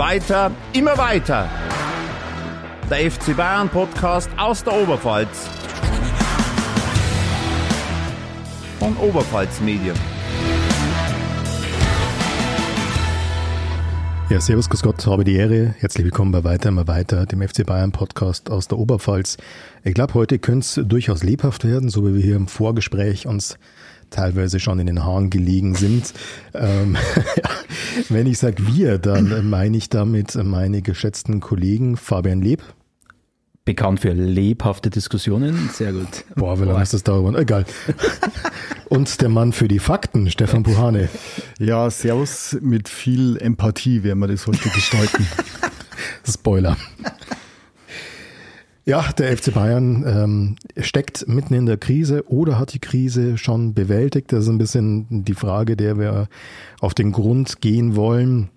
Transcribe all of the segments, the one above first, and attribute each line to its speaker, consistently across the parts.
Speaker 1: Weiter, immer weiter. Der FC Bayern Podcast aus der Oberpfalz. Von Oberpfalz Medien.
Speaker 2: Ja, servus, grüß Gott, habe die Ehre. Herzlich willkommen bei Weiter, immer weiter, dem FC Bayern Podcast aus der Oberpfalz. Ich glaube, heute könnte es durchaus lebhaft werden, so wie wir hier im Vorgespräch uns teilweise schon in den Haaren gelegen sind. Ähm, wenn ich sage wir, dann meine ich damit meine geschätzten Kollegen Fabian Leb.
Speaker 3: Bekannt für lebhafte Diskussionen, sehr gut.
Speaker 2: Boah, wie lange ist das dauern? Egal. Und der Mann für die Fakten, Stefan Puhane.
Speaker 4: Ja, servus, mit viel Empathie werden wir das heute gestalten.
Speaker 2: Spoiler. Ja, der FC Bayern ähm, steckt mitten in der Krise oder hat die Krise schon bewältigt. Das ist ein bisschen die Frage, der wir auf den Grund gehen wollen.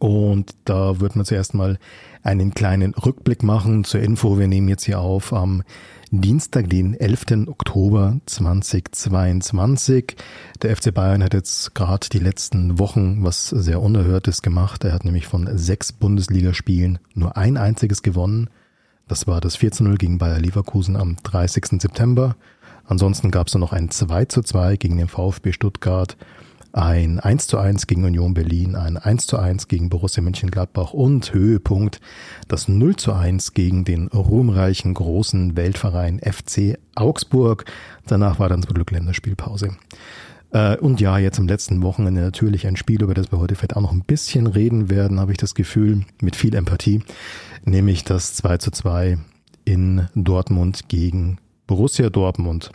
Speaker 2: Und da wird man zuerst mal einen kleinen Rückblick machen zur Info. Wir nehmen jetzt hier auf am Dienstag, den 11. Oktober 2022. Der FC Bayern hat jetzt gerade die letzten Wochen was sehr Unerhörtes gemacht. Er hat nämlich von sechs Bundesligaspielen nur ein einziges gewonnen. Das war das 4 zu 0 gegen Bayer Leverkusen am 30. September. Ansonsten gab es noch ein 2 zu 2 gegen den VfB Stuttgart, ein 1 zu 1 gegen Union Berlin, ein 1 zu 1 gegen Borussia Mönchengladbach und Höhepunkt das 0 zu 1 gegen den ruhmreichen großen Weltverein FC Augsburg. Danach war dann zum Glück Länderspielpause. Äh, und ja, jetzt am letzten Wochenende natürlich ein Spiel, über das wir heute vielleicht auch noch ein bisschen reden werden, habe ich das Gefühl, mit viel Empathie nämlich das 2 zu 2 in Dortmund gegen Borussia Dortmund.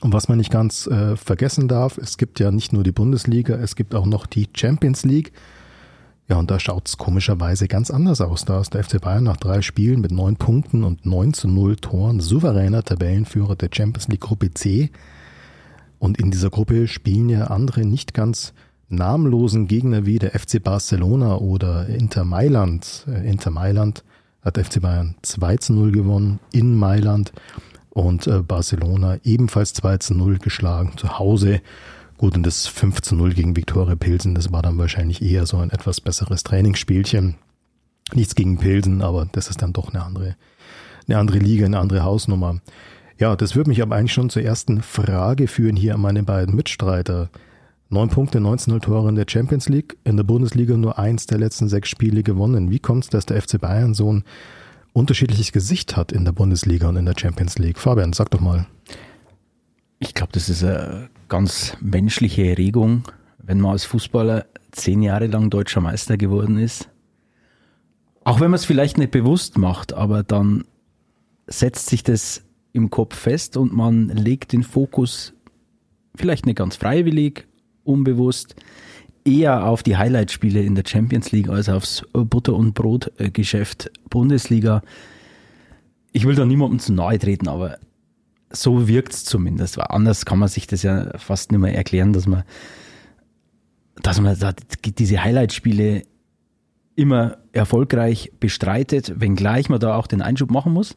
Speaker 2: Und was man nicht ganz äh, vergessen darf, es gibt ja nicht nur die Bundesliga, es gibt auch noch die Champions League. Ja, und da schaut es komischerweise ganz anders aus. Da ist der FC Bayern nach drei Spielen mit neun Punkten und 9 zu 0 Toren souveräner Tabellenführer der Champions League Gruppe C. Und in dieser Gruppe spielen ja andere nicht ganz namenlosen Gegner wie der FC Barcelona oder Inter Mailand. Äh, Inter Mailand hat FC Bayern 2 zu 0 gewonnen in Mailand und äh, Barcelona ebenfalls 2 zu 0 geschlagen zu Hause. Gut, und das 5 zu 0 gegen Viktoria Pilsen, das war dann wahrscheinlich eher so ein etwas besseres Trainingsspielchen. Nichts gegen Pilsen, aber das ist dann doch eine andere, eine andere Liga, eine andere Hausnummer. Ja, das würde mich aber eigentlich schon zur ersten Frage führen hier an meine beiden Mitstreiter. Neun Punkte, 19 Tore in der Champions League, in der Bundesliga nur eins der letzten sechs Spiele gewonnen. Wie kommt es, dass der FC Bayern so ein unterschiedliches Gesicht hat in der Bundesliga und in der Champions League? Fabian, sag doch mal.
Speaker 3: Ich glaube, das ist eine ganz menschliche Erregung, wenn man als Fußballer zehn Jahre lang deutscher Meister geworden ist. Auch wenn man es vielleicht nicht bewusst macht, aber dann setzt sich das im Kopf fest und man legt den Fokus vielleicht nicht ganz freiwillig, unbewusst eher auf die Highlight-Spiele in der Champions League als aufs Butter- und Brot-Geschäft Bundesliga. Ich will da niemandem zu nahe treten, aber so wirkt es zumindest. Weil anders kann man sich das ja fast nicht mehr erklären, dass man, dass man diese Highlight-Spiele immer erfolgreich bestreitet, wenngleich man da auch den Einschub machen muss.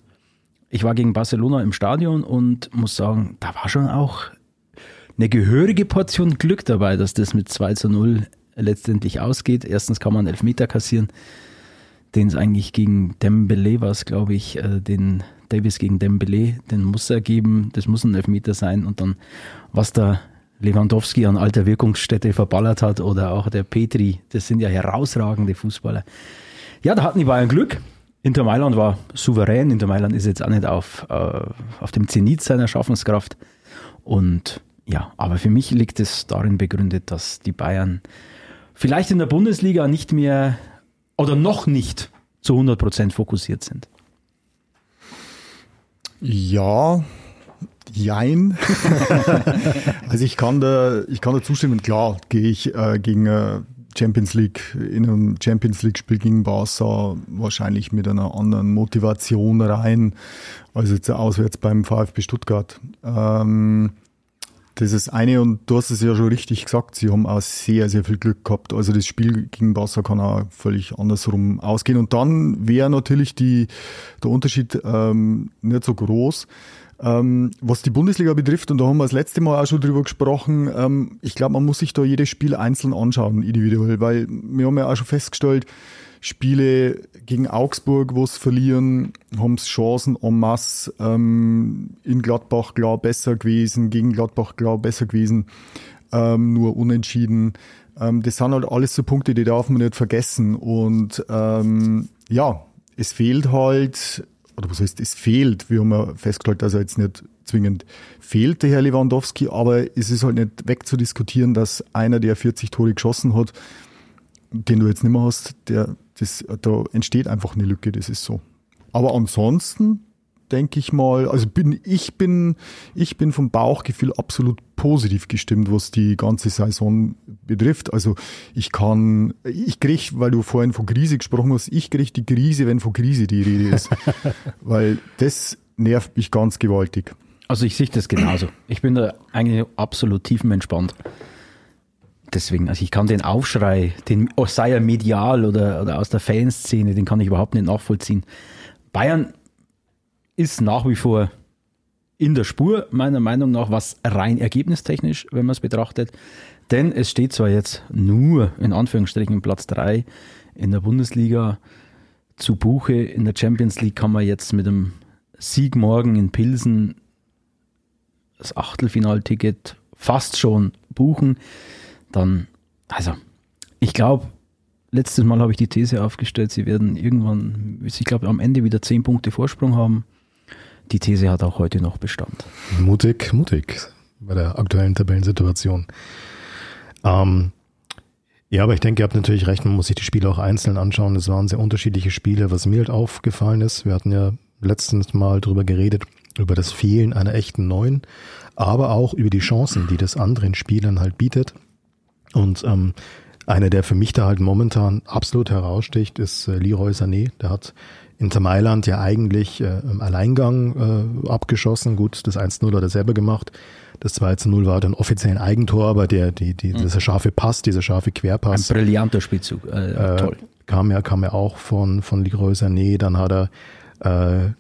Speaker 3: Ich war gegen Barcelona im Stadion und muss sagen, da war schon auch eine gehörige Portion Glück dabei, dass das mit 2 zu 0 letztendlich ausgeht. Erstens kann man einen Elfmeter kassieren, den es eigentlich gegen Dembele war, glaube ich, äh, den Davis gegen Dembele, den muss er geben, das muss ein Elfmeter sein und dann, was da Lewandowski an alter Wirkungsstätte verballert hat oder auch der Petri, das sind ja herausragende Fußballer. Ja, da hatten die Bayern Glück. Inter Mailand war souverän. Inter Mailand ist jetzt auch nicht auf, äh, auf dem Zenit seiner Schaffenskraft. Und ja, aber für mich liegt es darin begründet, dass die Bayern vielleicht in der Bundesliga nicht mehr oder noch nicht zu 100 Prozent fokussiert sind.
Speaker 4: Ja, jein. also ich kann da, ich kann da zustimmen. Klar, gehe ich äh, gegen äh, Champions League in einem Champions League Spiel gegen Barca wahrscheinlich mit einer anderen Motivation rein als jetzt auswärts beim VfB Stuttgart. Ähm, das ist eine und du hast es ja schon richtig gesagt, sie haben auch sehr, sehr viel Glück gehabt. Also das Spiel gegen Barca kann auch völlig andersrum ausgehen. Und dann wäre natürlich die, der Unterschied ähm, nicht so groß. Ähm, was die Bundesliga betrifft, und da haben wir das letzte Mal auch schon drüber gesprochen, ähm, ich glaube, man muss sich da jedes Spiel einzeln anschauen, individuell, weil wir haben ja auch schon festgestellt, Spiele gegen Augsburg, wo es verlieren, haben es Chancen en masse. Ähm, in Gladbach klar besser gewesen, gegen Gladbach klar besser gewesen, ähm, nur unentschieden. Ähm, das sind halt alles so Punkte, die darf man nicht vergessen. Und ähm, ja, es fehlt halt, oder was heißt, es fehlt, wir haben ja festgestellt, dass er jetzt nicht zwingend fehlt, der Herr Lewandowski, aber es ist halt nicht wegzudiskutieren, dass einer, der 40 Tore geschossen hat, den du jetzt nicht mehr hast, der, das, da entsteht einfach eine Lücke, das ist so. Aber ansonsten denke ich mal, also bin ich bin ich bin vom Bauchgefühl absolut positiv gestimmt, was die ganze Saison betrifft. Also ich kann, ich kriege, weil du vorhin von Krise gesprochen hast, ich kriege die Krise, wenn von Krise die Rede ist, weil das nervt mich ganz gewaltig.
Speaker 3: Also ich sehe das genauso. Ich bin da eigentlich absolut tiefenentspannt deswegen, also ich kann den Aufschrei, den, sei er medial oder, oder aus der Fanszene, den kann ich überhaupt nicht nachvollziehen. Bayern ist nach wie vor in der Spur, meiner Meinung nach, was rein ergebnistechnisch, wenn man es betrachtet. Denn es steht zwar jetzt nur in Anführungsstrichen Platz 3 in der Bundesliga zu Buche. In der Champions League kann man jetzt mit dem Sieg morgen in Pilsen das Achtelfinalticket fast schon buchen dann, also, ich glaube, letztes Mal habe ich die These aufgestellt, sie werden irgendwann, ich glaube, am Ende wieder zehn Punkte Vorsprung haben. Die These hat auch heute noch Bestand.
Speaker 2: Mutig, mutig bei der aktuellen Tabellensituation. Ähm, ja, aber ich denke, ihr habt natürlich recht, man muss sich die Spiele auch einzeln anschauen. Es waren sehr unterschiedliche Spiele. Was mir halt aufgefallen ist, wir hatten ja letztens mal drüber geredet, über das Fehlen einer echten Neuen, aber auch über die Chancen, die das anderen Spielern halt bietet. Und ähm, einer, der für mich da halt momentan absolut heraussticht, ist äh, Leroy Sané. Der hat Inter Mailand ja eigentlich äh, im Alleingang äh, abgeschossen. Gut, das 1-0 hat er selber gemacht. Das 2-0 war dann offiziell ein Eigentor, aber der, die, die, mhm. dieser scharfe Pass, dieser scharfe Querpass.
Speaker 3: Ein brillanter Spielzug, äh, äh, toll.
Speaker 2: Kam ja, kam ja auch von, von Leroy Sané. Dann hat er äh,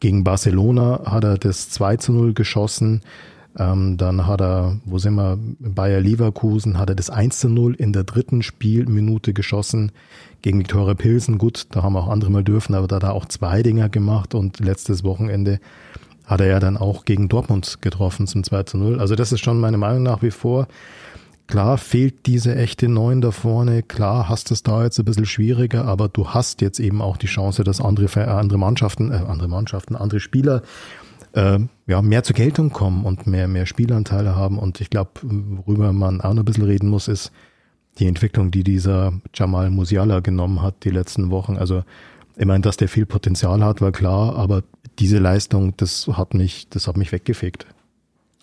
Speaker 2: gegen Barcelona hat er das 2 0 geschossen. Ähm, dann hat er, wo sind wir, Bayer Leverkusen, hat er das 1 zu 0 in der dritten Spielminute geschossen gegen Viktoria Pilsen. Gut, da haben auch andere mal dürfen, aber da hat er auch zwei Dinger gemacht und letztes Wochenende hat er ja dann auch gegen Dortmund getroffen zum 2 zu 0. Also das ist schon meine Meinung nach wie vor. Klar fehlt diese echte Neun da vorne. Klar hast es da jetzt ein bisschen schwieriger, aber du hast jetzt eben auch die Chance, dass andere, andere Mannschaften, äh, andere Mannschaften, andere Spieler äh, ja, mehr zur Geltung kommen und mehr, mehr Spielanteile haben. Und ich glaube, worüber man auch noch ein bisschen reden muss, ist die Entwicklung, die dieser Jamal Musiala genommen hat die letzten Wochen. Also ich meine, dass der viel Potenzial hat, war klar, aber diese Leistung, das hat mich, das hat mich weggefegt.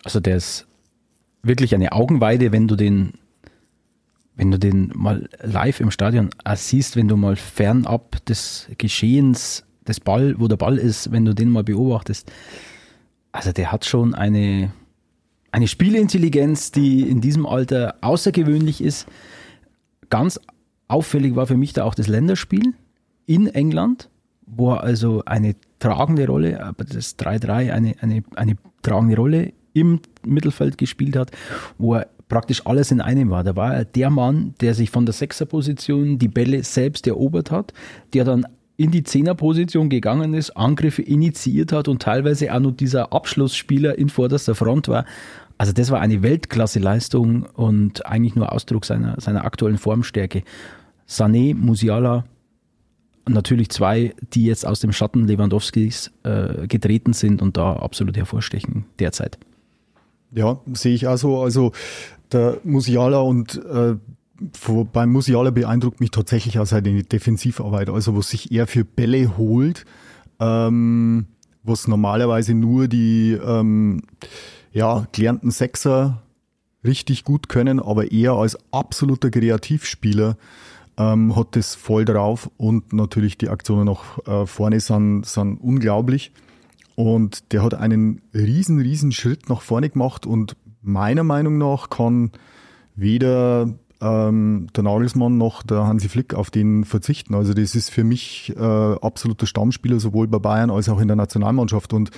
Speaker 3: Also der ist wirklich eine Augenweide, wenn du den, wenn du den mal live im Stadion siehst, wenn du mal fernab des Geschehens, des Ball, wo der Ball ist, wenn du den mal beobachtest, also der hat schon eine, eine Spielintelligenz, die in diesem Alter außergewöhnlich ist. Ganz auffällig war für mich da auch das Länderspiel in England, wo er also eine tragende Rolle, aber das 3-3 eine, eine, eine tragende Rolle im Mittelfeld gespielt hat, wo er praktisch alles in einem war. Da war er der Mann, der sich von der Sechserposition die Bälle selbst erobert hat, der dann in die Zehnerposition gegangen ist, Angriffe initiiert hat und teilweise auch noch dieser Abschlussspieler in vorderster Front war. Also das war eine Weltklasse-Leistung und eigentlich nur Ausdruck seiner, seiner aktuellen Formstärke. Sané, Musiala, natürlich zwei, die jetzt aus dem Schatten Lewandowskis äh, getreten sind und da absolut hervorstechen derzeit.
Speaker 4: Ja, sehe ich auch so. Also der Musiala und äh, beim Musiala beeindruckt mich tatsächlich auch seine Defensivarbeit, also was sich er für Bälle holt, ähm, was normalerweise nur die ähm, ja, gelernten Sechser richtig gut können, aber er als absoluter Kreativspieler ähm, hat das voll drauf und natürlich die Aktionen nach äh, vorne sind, sind unglaublich. Und der hat einen riesen, riesen Schritt nach vorne gemacht und meiner Meinung nach kann weder ähm, der Nagelsmann noch der Hansi Flick auf den verzichten. Also das ist für mich äh, absoluter Stammspieler sowohl bei Bayern als auch in der Nationalmannschaft und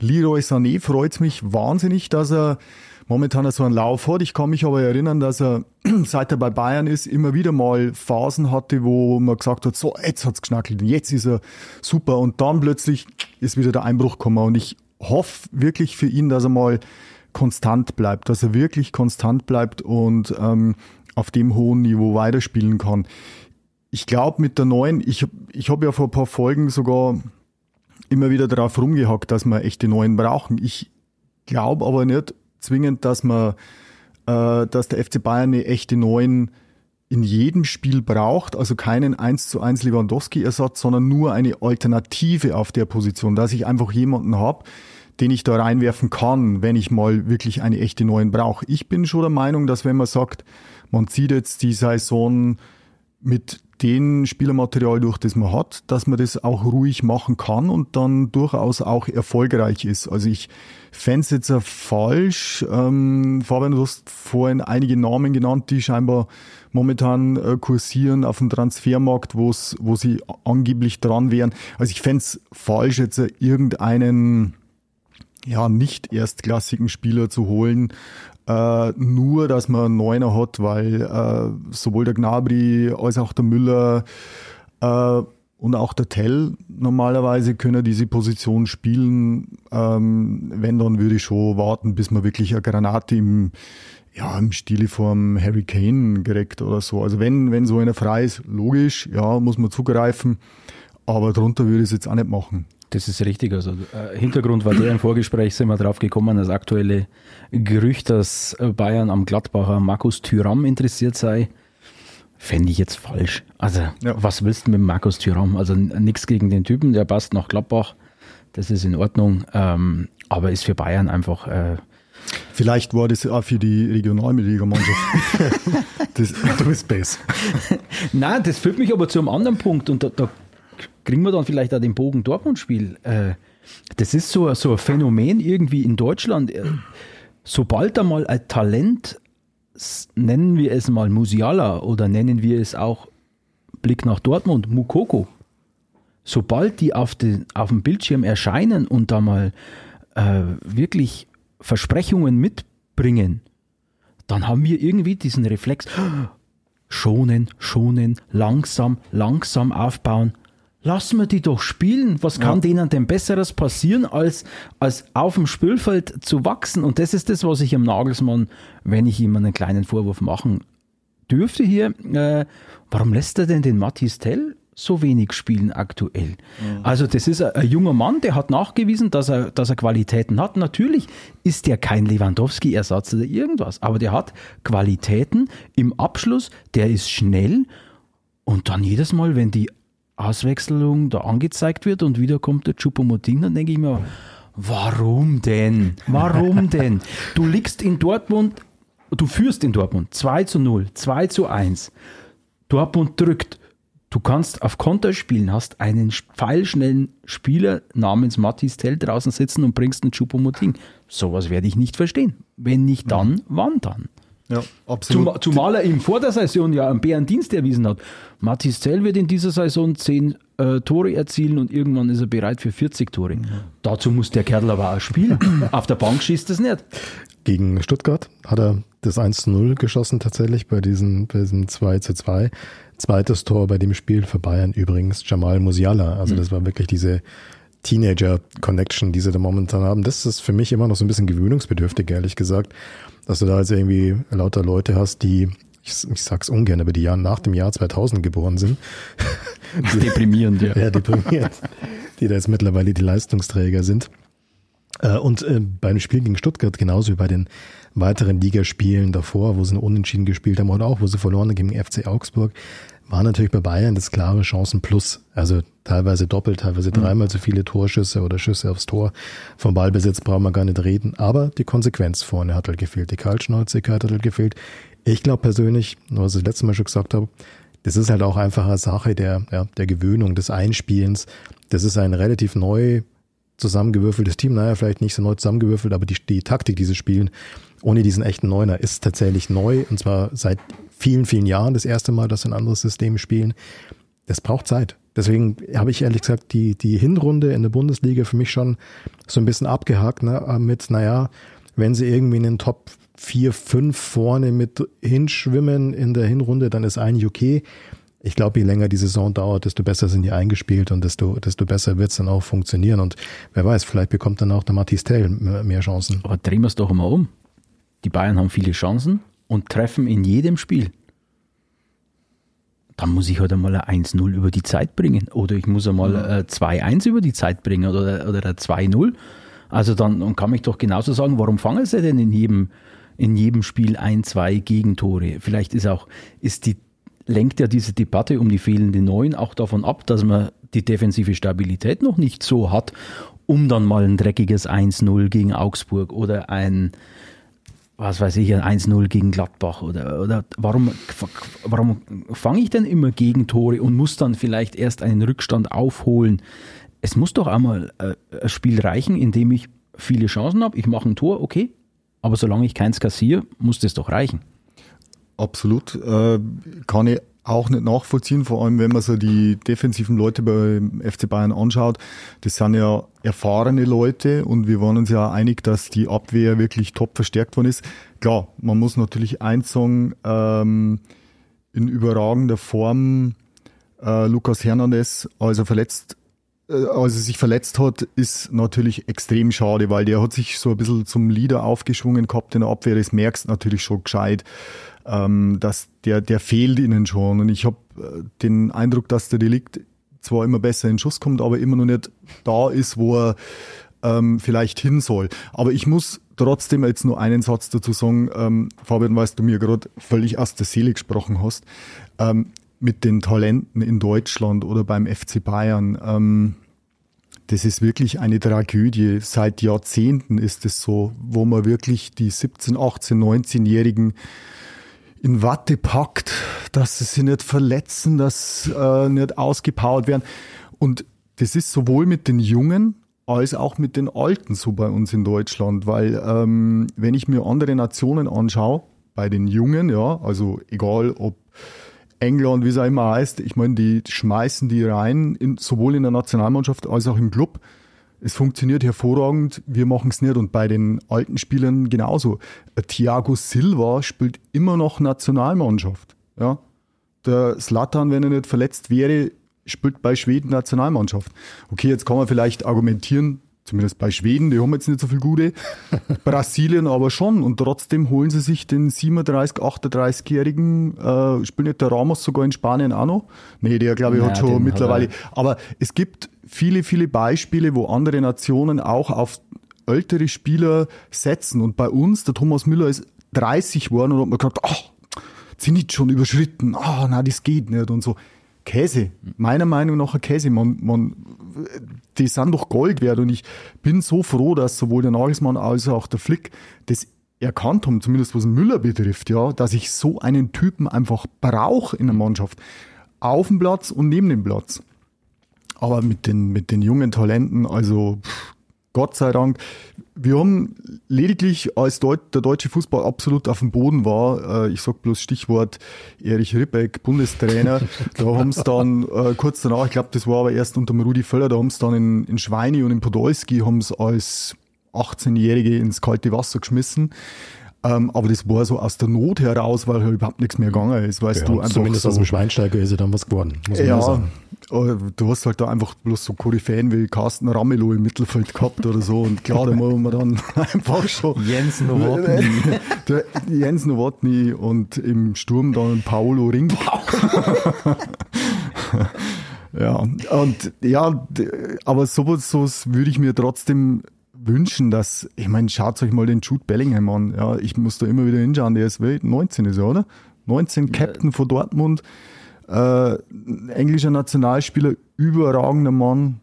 Speaker 4: Leroy Sané freut mich wahnsinnig, dass er momentan so einen Lauf hat. Ich kann mich aber erinnern, dass er, seit er bei Bayern ist, immer wieder mal Phasen hatte, wo man gesagt hat, so, jetzt hat's geschnackelt, jetzt ist er super. Und dann plötzlich ist wieder der Einbruch gekommen. Und ich hoffe wirklich für ihn, dass er mal konstant bleibt, dass er wirklich konstant bleibt und ähm, auf dem hohen Niveau weiterspielen kann. Ich glaube, mit der neuen, ich, ich habe ja vor ein paar Folgen sogar immer wieder darauf rumgehackt, dass wir echte neuen brauchen. Ich glaube aber nicht zwingend, dass man, äh, dass der FC Bayern eine echte neuen in jedem Spiel braucht, also keinen 1 zu 1 Lewandowski-Ersatz, sondern nur eine Alternative auf der Position, dass ich einfach jemanden habe, den ich da reinwerfen kann, wenn ich mal wirklich eine echte neuen brauche. Ich bin schon der Meinung, dass wenn man sagt, man zieht jetzt die Saison mit dem Spielermaterial durch, das man hat, dass man das auch ruhig machen kann und dann durchaus auch erfolgreich ist. Also ich fände es jetzt falsch. Ähm, Fabian, du hast vorhin einige Namen genannt, die scheinbar momentan äh, kursieren auf dem Transfermarkt, wo sie angeblich dran wären. Also ich fände es falsch, jetzt irgendeinen ja, nicht erstklassigen Spieler zu holen, äh, nur, dass man Neuner hat, weil äh, sowohl der Gnabry als auch der Müller äh, und auch der Tell normalerweise können diese Position spielen. Ähm, wenn, dann würde ich schon warten, bis man wirklich eine Granate im, ja, im Stile vom Harry Kane gerekt oder so. Also wenn, wenn so einer frei ist, logisch, ja, muss man zugreifen. Aber drunter würde ich es jetzt auch nicht machen.
Speaker 3: Das ist richtig. Also äh, Hintergrund war der im Vorgespräch sind wir drauf gekommen, das aktuelle Gerücht, dass Bayern am Gladbacher Markus Thüram interessiert sei. Fände ich jetzt falsch. Also, ja. was willst du mit Markus Thüram? Also nichts gegen den Typen, der passt nach Gladbach. Das ist in Ordnung. Ähm, aber ist für Bayern einfach. Äh,
Speaker 4: Vielleicht war das auch für die Regionalliga-Mannschaft.
Speaker 3: du bist besser. Nein, das führt mich aber zu einem anderen Punkt und da, da kriegen wir dann vielleicht auch den Bogen Dortmund-Spiel. Äh, das ist so, so ein Phänomen irgendwie in Deutschland. Äh, sobald da mal ein Talent, nennen wir es mal Musiala oder nennen wir es auch Blick nach Dortmund, Mukoko, sobald die auf, den, auf dem Bildschirm erscheinen und da mal äh, wirklich Versprechungen mitbringen, dann haben wir irgendwie diesen Reflex, schonen, schonen, langsam, langsam aufbauen lassen wir die doch spielen. Was kann ja. denen denn Besseres passieren, als, als auf dem Spielfeld zu wachsen? Und das ist das, was ich am Nagelsmann, wenn ich ihm einen kleinen Vorwurf machen dürfte hier, äh, warum lässt er denn den Matthias Tell so wenig spielen aktuell? Mhm. Also das ist ein, ein, junger Mann, der hat nachgewiesen, dass er, dass er Qualitäten hat. Natürlich ist der kein Lewandowski-Ersatz oder irgendwas, aber der hat Qualitäten im Abschluss, der ist schnell und dann jedes Mal, wenn die Auswechslung da angezeigt wird und wieder kommt der Chupomoting, dann denke ich mir, warum denn? Warum denn? Du liegst in Dortmund, du führst in Dortmund 2 zu 0, 2 zu 1. Dortmund drückt. Du kannst auf Konter spielen, hast einen pfeilschnellen Spieler namens Matthias Tell draußen sitzen und bringst einen Chupomoting. Sowas werde ich nicht verstehen. Wenn nicht dann, mhm. wann dann?
Speaker 4: Ja, absolut.
Speaker 3: zumal er ihm vor der Saison ja einen Bärendienst erwiesen hat. Mathis Zell wird in dieser Saison 10 äh, Tore erzielen und irgendwann ist er bereit für 40 Tore. Mhm. Dazu muss der Kerl aber auch spielen. Auf der Bank schießt es nicht.
Speaker 2: Gegen Stuttgart hat er das 1-0 geschossen tatsächlich bei diesem, bei diesem 2 zu 2. Zweites Tor bei dem Spiel für Bayern übrigens Jamal Musiala. Also mhm. das war wirklich diese Teenager-Connection, die sie da momentan haben. Das ist für mich immer noch so ein bisschen gewöhnungsbedürftig, ehrlich gesagt dass du da jetzt irgendwie lauter Leute hast, die, ich, ich sag's ungern, aber die Jahr nach dem Jahr 2000 geboren sind.
Speaker 3: Die, deprimierend, ja.
Speaker 2: Ja, deprimierend. Die da jetzt mittlerweile die Leistungsträger sind. Äh, und äh, beim Spiel gegen Stuttgart, genauso wie bei den weiteren Ligaspielen davor, wo sie unentschieden gespielt haben oder auch, wo sie verloren haben gegen FC Augsburg, war natürlich bei Bayern das klare Chancen plus. Also teilweise doppelt, teilweise mhm. dreimal so viele Torschüsse oder Schüsse aufs Tor. Vom Ballbesitz brauchen wir gar nicht reden. Aber die Konsequenz vorne hat halt gefehlt. Die Kaltschnäuzigkeit hat halt gefehlt. Ich glaube persönlich, was ich das letzte Mal schon gesagt habe, das ist halt auch einfach eine Sache der, ja, der Gewöhnung, des Einspielens. Das ist ein relativ neu zusammengewürfeltes Team. Naja, vielleicht nicht so neu zusammengewürfelt, aber die, die Taktik dieses Spielen ohne diesen echten Neuner ist tatsächlich neu. Und zwar seit vielen, vielen Jahren das erste Mal, dass sie ein anderes System spielen. Das braucht Zeit. Deswegen habe ich ehrlich gesagt die, die Hinrunde in der Bundesliga für mich schon so ein bisschen abgehakt, ne, mit, naja, wenn sie irgendwie in den Top 4, 5 vorne mit hinschwimmen in der Hinrunde, dann ist eigentlich okay. Ich glaube, je länger die Saison dauert, desto besser sind die eingespielt und desto, desto besser wird es dann auch funktionieren. Und wer weiß, vielleicht bekommt dann auch der Matthias Tell mehr Chancen.
Speaker 3: Aber drehen wir es doch mal um. Die Bayern haben viele Chancen und treffen in jedem Spiel dann muss ich halt einmal ein 1-0 über die Zeit bringen. Oder ich muss einmal ein 2-1 über die Zeit bringen oder, oder ein 2-0. Also dann und kann mich doch genauso sagen, warum fangen sie denn in jedem, in jedem Spiel ein, zwei Gegentore? Vielleicht ist auch, ist die, lenkt ja diese Debatte um die fehlende Neun auch davon ab, dass man die defensive Stabilität noch nicht so hat, um dann mal ein dreckiges 1-0 gegen Augsburg oder ein was weiß ich, ein 1-0 gegen Gladbach oder, oder warum, warum fange ich denn immer Gegentore und muss dann vielleicht erst einen Rückstand aufholen? Es muss doch einmal äh, ein Spiel reichen, in dem ich viele Chancen habe, ich mache ein Tor, okay, aber solange ich keins kassiere, muss das doch reichen.
Speaker 4: Absolut. Äh, kann ich auch nicht nachvollziehen, vor allem wenn man so die defensiven Leute beim FC Bayern anschaut. Das sind ja erfahrene Leute und wir waren uns ja einig, dass die Abwehr wirklich top verstärkt worden ist. Klar, man muss natürlich eins sagen, ähm, in überragender Form äh, Lukas Hernandez, als er verletzt äh, als er sich verletzt hat, ist natürlich extrem schade, weil der hat sich so ein bisschen zum Leader aufgeschwungen gehabt in der Abwehr. Das merkst natürlich schon gescheit ähm, dass der, der fehlt ihnen schon. Und ich habe äh, den Eindruck, dass der Delikt zwar immer besser in Schuss kommt, aber immer noch nicht da ist, wo er ähm, vielleicht hin soll. Aber ich muss trotzdem jetzt nur einen Satz dazu sagen, ähm, Fabian, weil du mir gerade völlig aus der Seele gesprochen hast, ähm, mit den Talenten in Deutschland oder beim FC Bayern. Ähm, das ist wirklich eine Tragödie. Seit Jahrzehnten ist es so, wo man wirklich die 17, 18, 19-Jährigen in Watte packt, dass sie sich nicht verletzen, dass äh, nicht ausgepowert werden. Und das ist sowohl mit den Jungen als auch mit den Alten so bei uns in Deutschland, weil ähm, wenn ich mir andere Nationen anschaue, bei den Jungen, ja, also egal ob England, wie es auch immer heißt, ich meine, die schmeißen die rein, in, sowohl in der Nationalmannschaft als auch im Club es funktioniert hervorragend, wir machen es nicht. Und bei den alten Spielern genauso. Thiago Silva spielt immer noch Nationalmannschaft. Ja? Der Slatan, wenn er nicht verletzt wäre, spielt bei Schweden Nationalmannschaft. Okay, jetzt kann man vielleicht argumentieren, zumindest bei Schweden, die haben jetzt nicht so viel gute, Brasilien aber schon und trotzdem holen sie sich den 37, 38-jährigen, äh, spielt nicht der Ramos sogar in Spanien auch noch? Nee, der glaube ich naja, hat schon mittlerweile, hat aber es gibt viele, viele Beispiele, wo andere Nationen auch auf ältere Spieler setzen. Und bei uns, der Thomas Müller ist 30 geworden und hat mir gesagt, ach, sind nicht schon überschritten, ah, oh, na, das geht nicht und so. Käse, meiner Meinung nach ein Käse, man, man, die sind doch Gold wert und ich bin so froh, dass sowohl der Nagelsmann als auch der Flick das erkannt haben, zumindest was Müller betrifft, ja, dass ich so einen Typen einfach brauche in der Mannschaft. Auf dem Platz und neben dem Platz. Aber mit den, mit den jungen Talenten, also pff, Gott sei Dank, wir haben lediglich, als Deut der deutsche Fußball absolut auf dem Boden war, äh, ich sag bloß Stichwort Erich Ribbeck, Bundestrainer, da haben sie dann äh, kurz danach, ich glaube, das war aber erst unter dem Rudi Völler, da haben sie dann in, in Schweini und in Podolski haben sie als 18-Jährige ins kalte Wasser geschmissen. Ähm, aber das war so aus der Not heraus, weil halt überhaupt nichts mehr gegangen ist. Weißt
Speaker 2: ja,
Speaker 4: du, einfach
Speaker 2: zumindest
Speaker 4: so,
Speaker 2: aus dem Schweinsteiger ist ja dann was geworden.
Speaker 4: Ja, sagen. Äh, du hast halt da einfach bloß so Koryphäen wie Carsten Ramelow im Mittelfeld gehabt oder so. Und klar, da muss man dann einfach schon.
Speaker 3: Jens Nowotny.
Speaker 4: Der Jens Nowotny und im Sturm dann Paolo Ring. ja, und ja, aber sowas, sowas würde ich mir trotzdem wünschen, dass, ich meine, schaut euch mal den Jude Bellingham an. Ja, ich muss da immer wieder hinschauen, der ist 19 ist er, oder? 19 Captain ja. von Dortmund, äh, englischer Nationalspieler, überragender Mann.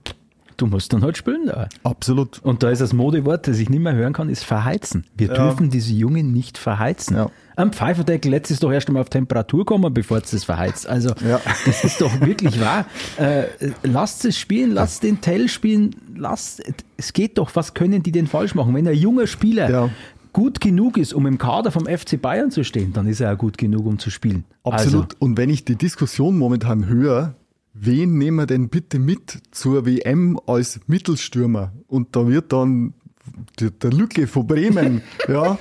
Speaker 3: Du musst dann halt spielen da.
Speaker 4: Absolut.
Speaker 3: Und da ist das Modewort, das ich nicht mehr hören kann, ist verheizen. Wir ja. dürfen diese Jungen nicht verheizen. Ja. Am Pfeiferdeckel lässt es doch erst einmal auf Temperatur kommen, bevor es das verheizt. Also ja. das ist doch wirklich wahr. Äh, lasst es spielen, lasst den Tell spielen, lasst, es geht doch, was können die denn falsch machen? Wenn ein junger Spieler ja. gut genug ist, um im Kader vom FC Bayern zu stehen, dann ist er auch gut genug, um zu spielen.
Speaker 4: Absolut. Also. Und wenn ich die Diskussion momentan höre, wen nehmen wir denn bitte mit zur WM als Mittelstürmer? Und da wird dann der, der Lücke von Bremen, ja,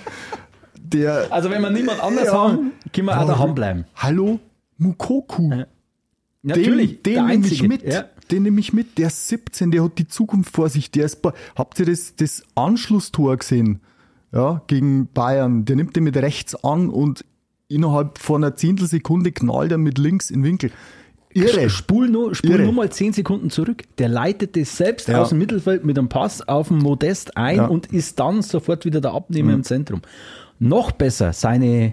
Speaker 4: der.
Speaker 3: Also wenn wir niemand anders ja, haben, können wir auch daheim bleiben.
Speaker 4: Hallo, Mukoku. Ja.
Speaker 3: Natürlich,
Speaker 4: den, den nehme ich mit. Ja. Den nehme ich mit. Der ist 17, der hat die Zukunft vor sich. Der ist, habt ihr das, das Anschlusstor gesehen? Ja, gegen Bayern. Der nimmt den mit rechts an und innerhalb von einer Zehntelsekunde knallt er mit links in den Winkel.
Speaker 3: Irre. Spul nur, spul Irre. nur mal zehn Sekunden zurück. Der leitet das selbst ja. aus dem Mittelfeld mit einem Pass auf den Modest ein ja. und ist dann sofort wieder der Abnehmer mhm. im Zentrum. Noch besser seine,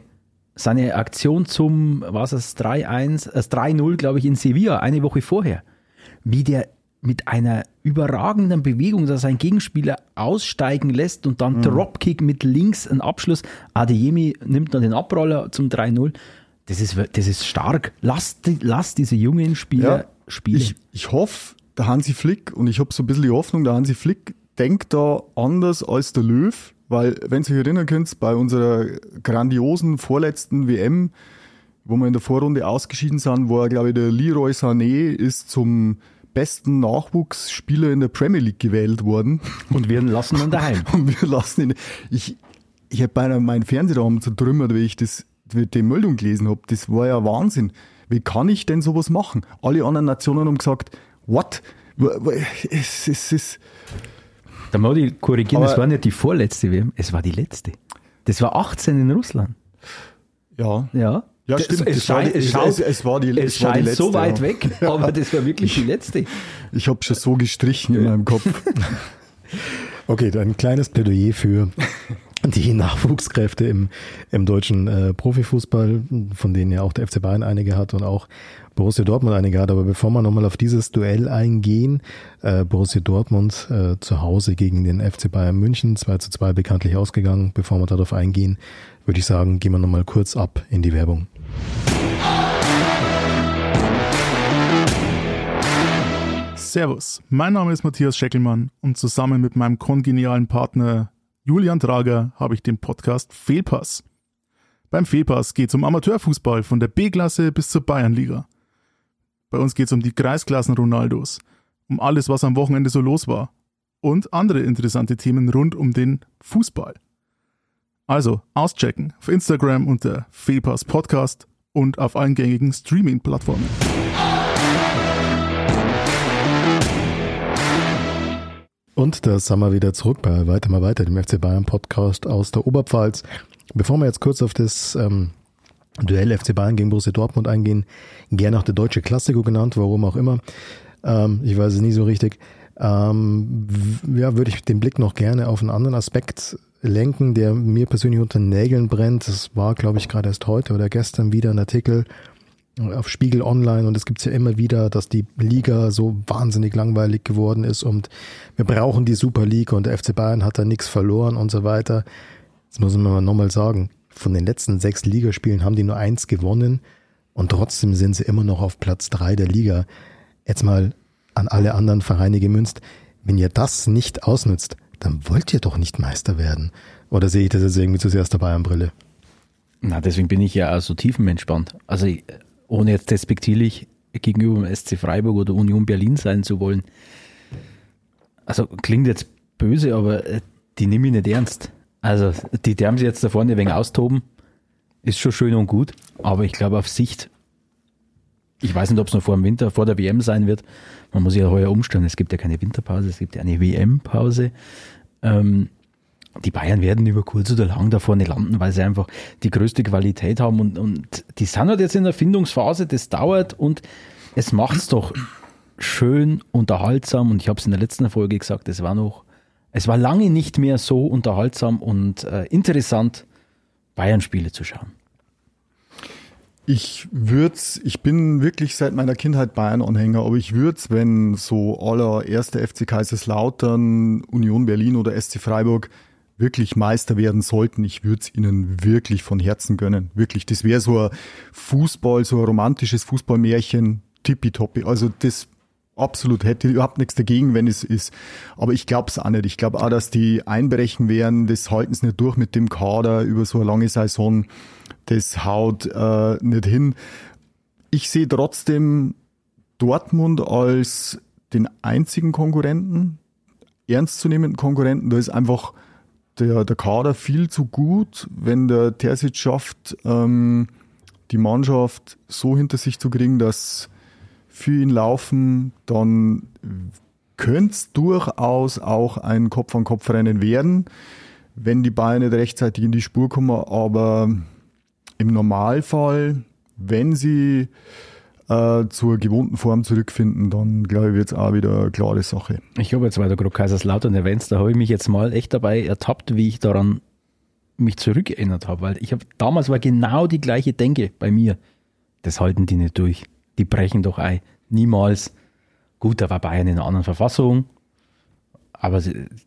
Speaker 3: seine Aktion zum, was es, 3-1, äh, 3-0, glaube ich, in Sevilla, eine Woche vorher. Wie der mit einer überragenden Bewegung, dass ein Gegenspieler aussteigen lässt und dann mhm. Dropkick mit links einen Abschluss. Adeyemi nimmt dann den Abroller zum 3-0. Das ist, das ist stark. Lass, lass diese jungen Spieler ja, spielen.
Speaker 4: Ich, ich hoffe, der Hansi Flick, und ich habe so ein bisschen die Hoffnung, der Hansi Flick denkt da anders als der Löw, weil, wenn ihr euch erinnern könnt, bei unserer grandiosen vorletzten WM, wo wir in der Vorrunde ausgeschieden sind, war, glaube ich, der Leroy Sané ist zum besten Nachwuchsspieler in der Premier League gewählt worden.
Speaker 3: Und wir lassen ihn daheim.
Speaker 4: Und wir lassen ihn. Ich, ich habe beinahe meinen Fernseher zertrümmert, wie ich das, die Meldung gelesen habe. Das war ja Wahnsinn. Wie kann ich denn sowas machen? Alle anderen Nationen haben gesagt, what? Es, es,
Speaker 3: da muss ich korrigieren, es war nicht die vorletzte WM, es war die letzte. Das war 18 in Russland.
Speaker 4: Ja.
Speaker 3: Ja.
Speaker 4: Ja, stimmt. Es, scheint, es, es, es, war die,
Speaker 3: es, es war die letzte. so weit ja. weg, aber das war wirklich die letzte.
Speaker 4: Ich habe schon so gestrichen in meinem Kopf.
Speaker 2: Okay, dann ein kleines Plädoyer für die Nachwuchskräfte im, im deutschen äh, Profifußball, von denen ja auch der FC Bayern einige hat und auch Borussia Dortmund einige hat. Aber bevor wir nochmal auf dieses Duell eingehen, äh, Borussia Dortmund äh, zu Hause gegen den FC Bayern München, 2 zu 2 bekanntlich ausgegangen. Bevor wir darauf eingehen, würde ich sagen, gehen wir nochmal kurz ab in die Werbung.
Speaker 5: Servus, mein Name ist Matthias Scheckelmann und zusammen mit meinem kongenialen Partner Julian Drager habe ich den Podcast Fehlpass. Beim Fehlpass geht es um Amateurfußball von der B-Klasse bis zur Bayernliga. Bei uns geht es um die Kreisklassen Ronaldos, um alles, was am Wochenende so los war und andere interessante Themen rund um den Fußball. Also auschecken auf Instagram unter Fehlpass Podcast und auf allen gängigen Streaming-Plattformen.
Speaker 2: Und da sind wir wieder zurück bei Weiter mal weiter, dem FC Bayern Podcast aus der Oberpfalz. Bevor wir jetzt kurz auf das ähm, Duell FC Bayern gegen Borussia Dortmund eingehen, gerne auch der deutsche Klassiker genannt, warum auch immer. Ähm, ich weiß es nie so richtig. Ähm, ja, würde ich den Blick noch gerne auf einen anderen Aspekt lenken, der mir persönlich unter den Nägeln brennt. Das war, glaube ich, gerade erst heute oder gestern wieder ein Artikel auf Spiegel Online und es gibt's ja immer wieder, dass die Liga so wahnsinnig langweilig geworden ist und wir brauchen die Super League und der FC Bayern hat da nichts verloren und so weiter. Jetzt muss man nochmal sagen, von den letzten sechs Ligaspielen haben die nur eins gewonnen und trotzdem sind sie immer noch auf Platz drei der Liga. Jetzt mal an alle anderen Vereine gemünzt. Wenn ihr das nicht ausnützt, dann wollt ihr doch nicht Meister werden. Oder sehe ich das jetzt irgendwie zu sehr aus der Bayernbrille?
Speaker 3: Na, deswegen bin ich ja auch so tiefenentspannt. Also, ohne jetzt despektierlich gegenüber dem SC Freiburg oder Union Berlin sein zu wollen. Also, klingt jetzt böse, aber äh, die nehme ich nicht ernst. Also, die haben sie jetzt da vorne wenig austoben. Ist schon schön und gut, aber ich glaube auf Sicht, ich weiß nicht, ob es noch vor dem Winter, vor der WM sein wird. Man muss ja heuer umstellen. Es gibt ja keine Winterpause, es gibt ja eine WM-Pause. Ähm, die Bayern werden über kurz oder lang da vorne landen, weil sie einfach die größte Qualität haben und, und die sind halt jetzt in der Findungsphase, das dauert und es macht es doch schön unterhaltsam und ich habe es in der letzten Folge gesagt, es war noch, es war lange nicht mehr so unterhaltsam und äh, interessant, Bayern-Spiele zu schauen.
Speaker 4: Ich würde ich bin wirklich seit meiner Kindheit Bayern-Anhänger, aber ich würde wenn so aller erste FC Kaiserslautern, Union Berlin oder SC Freiburg wirklich Meister werden sollten, ich würde es ihnen wirklich von Herzen gönnen. Wirklich, das wäre so ein Fußball, so ein romantisches Fußballmärchen, tippitoppi. Also das absolut hätte überhaupt nichts dagegen, wenn es ist. Aber ich glaube es auch nicht. Ich glaube auch, dass die einbrechen werden, das halten sie nicht durch mit dem Kader über so eine lange Saison das haut äh, nicht hin. Ich sehe trotzdem Dortmund als den einzigen Konkurrenten, ernstzunehmenden Konkurrenten. Da ist einfach der, der Kader viel zu gut, wenn der Terzic schafft, ähm, die Mannschaft so hinter sich zu kriegen, dass für ihn laufen, dann könnte es durchaus auch ein Kopf-an-Kopf-Rennen werden, wenn die Bayern nicht rechtzeitig in die Spur kommen. Aber im Normalfall, wenn sie äh, zur gewohnten Form zurückfinden, dann glaube ich, wird es auch wieder eine klare Sache.
Speaker 3: Ich habe jetzt, weil du gerade Kaiserslautern erwähnst, da habe ich mich jetzt mal echt dabei ertappt, wie ich daran mich zurückerinnert habe, weil ich habe damals war genau die gleiche Denke bei mir. Das halten die nicht durch. Die brechen doch ein. Niemals. Gut, da war Bayern in einer anderen Verfassung. Aber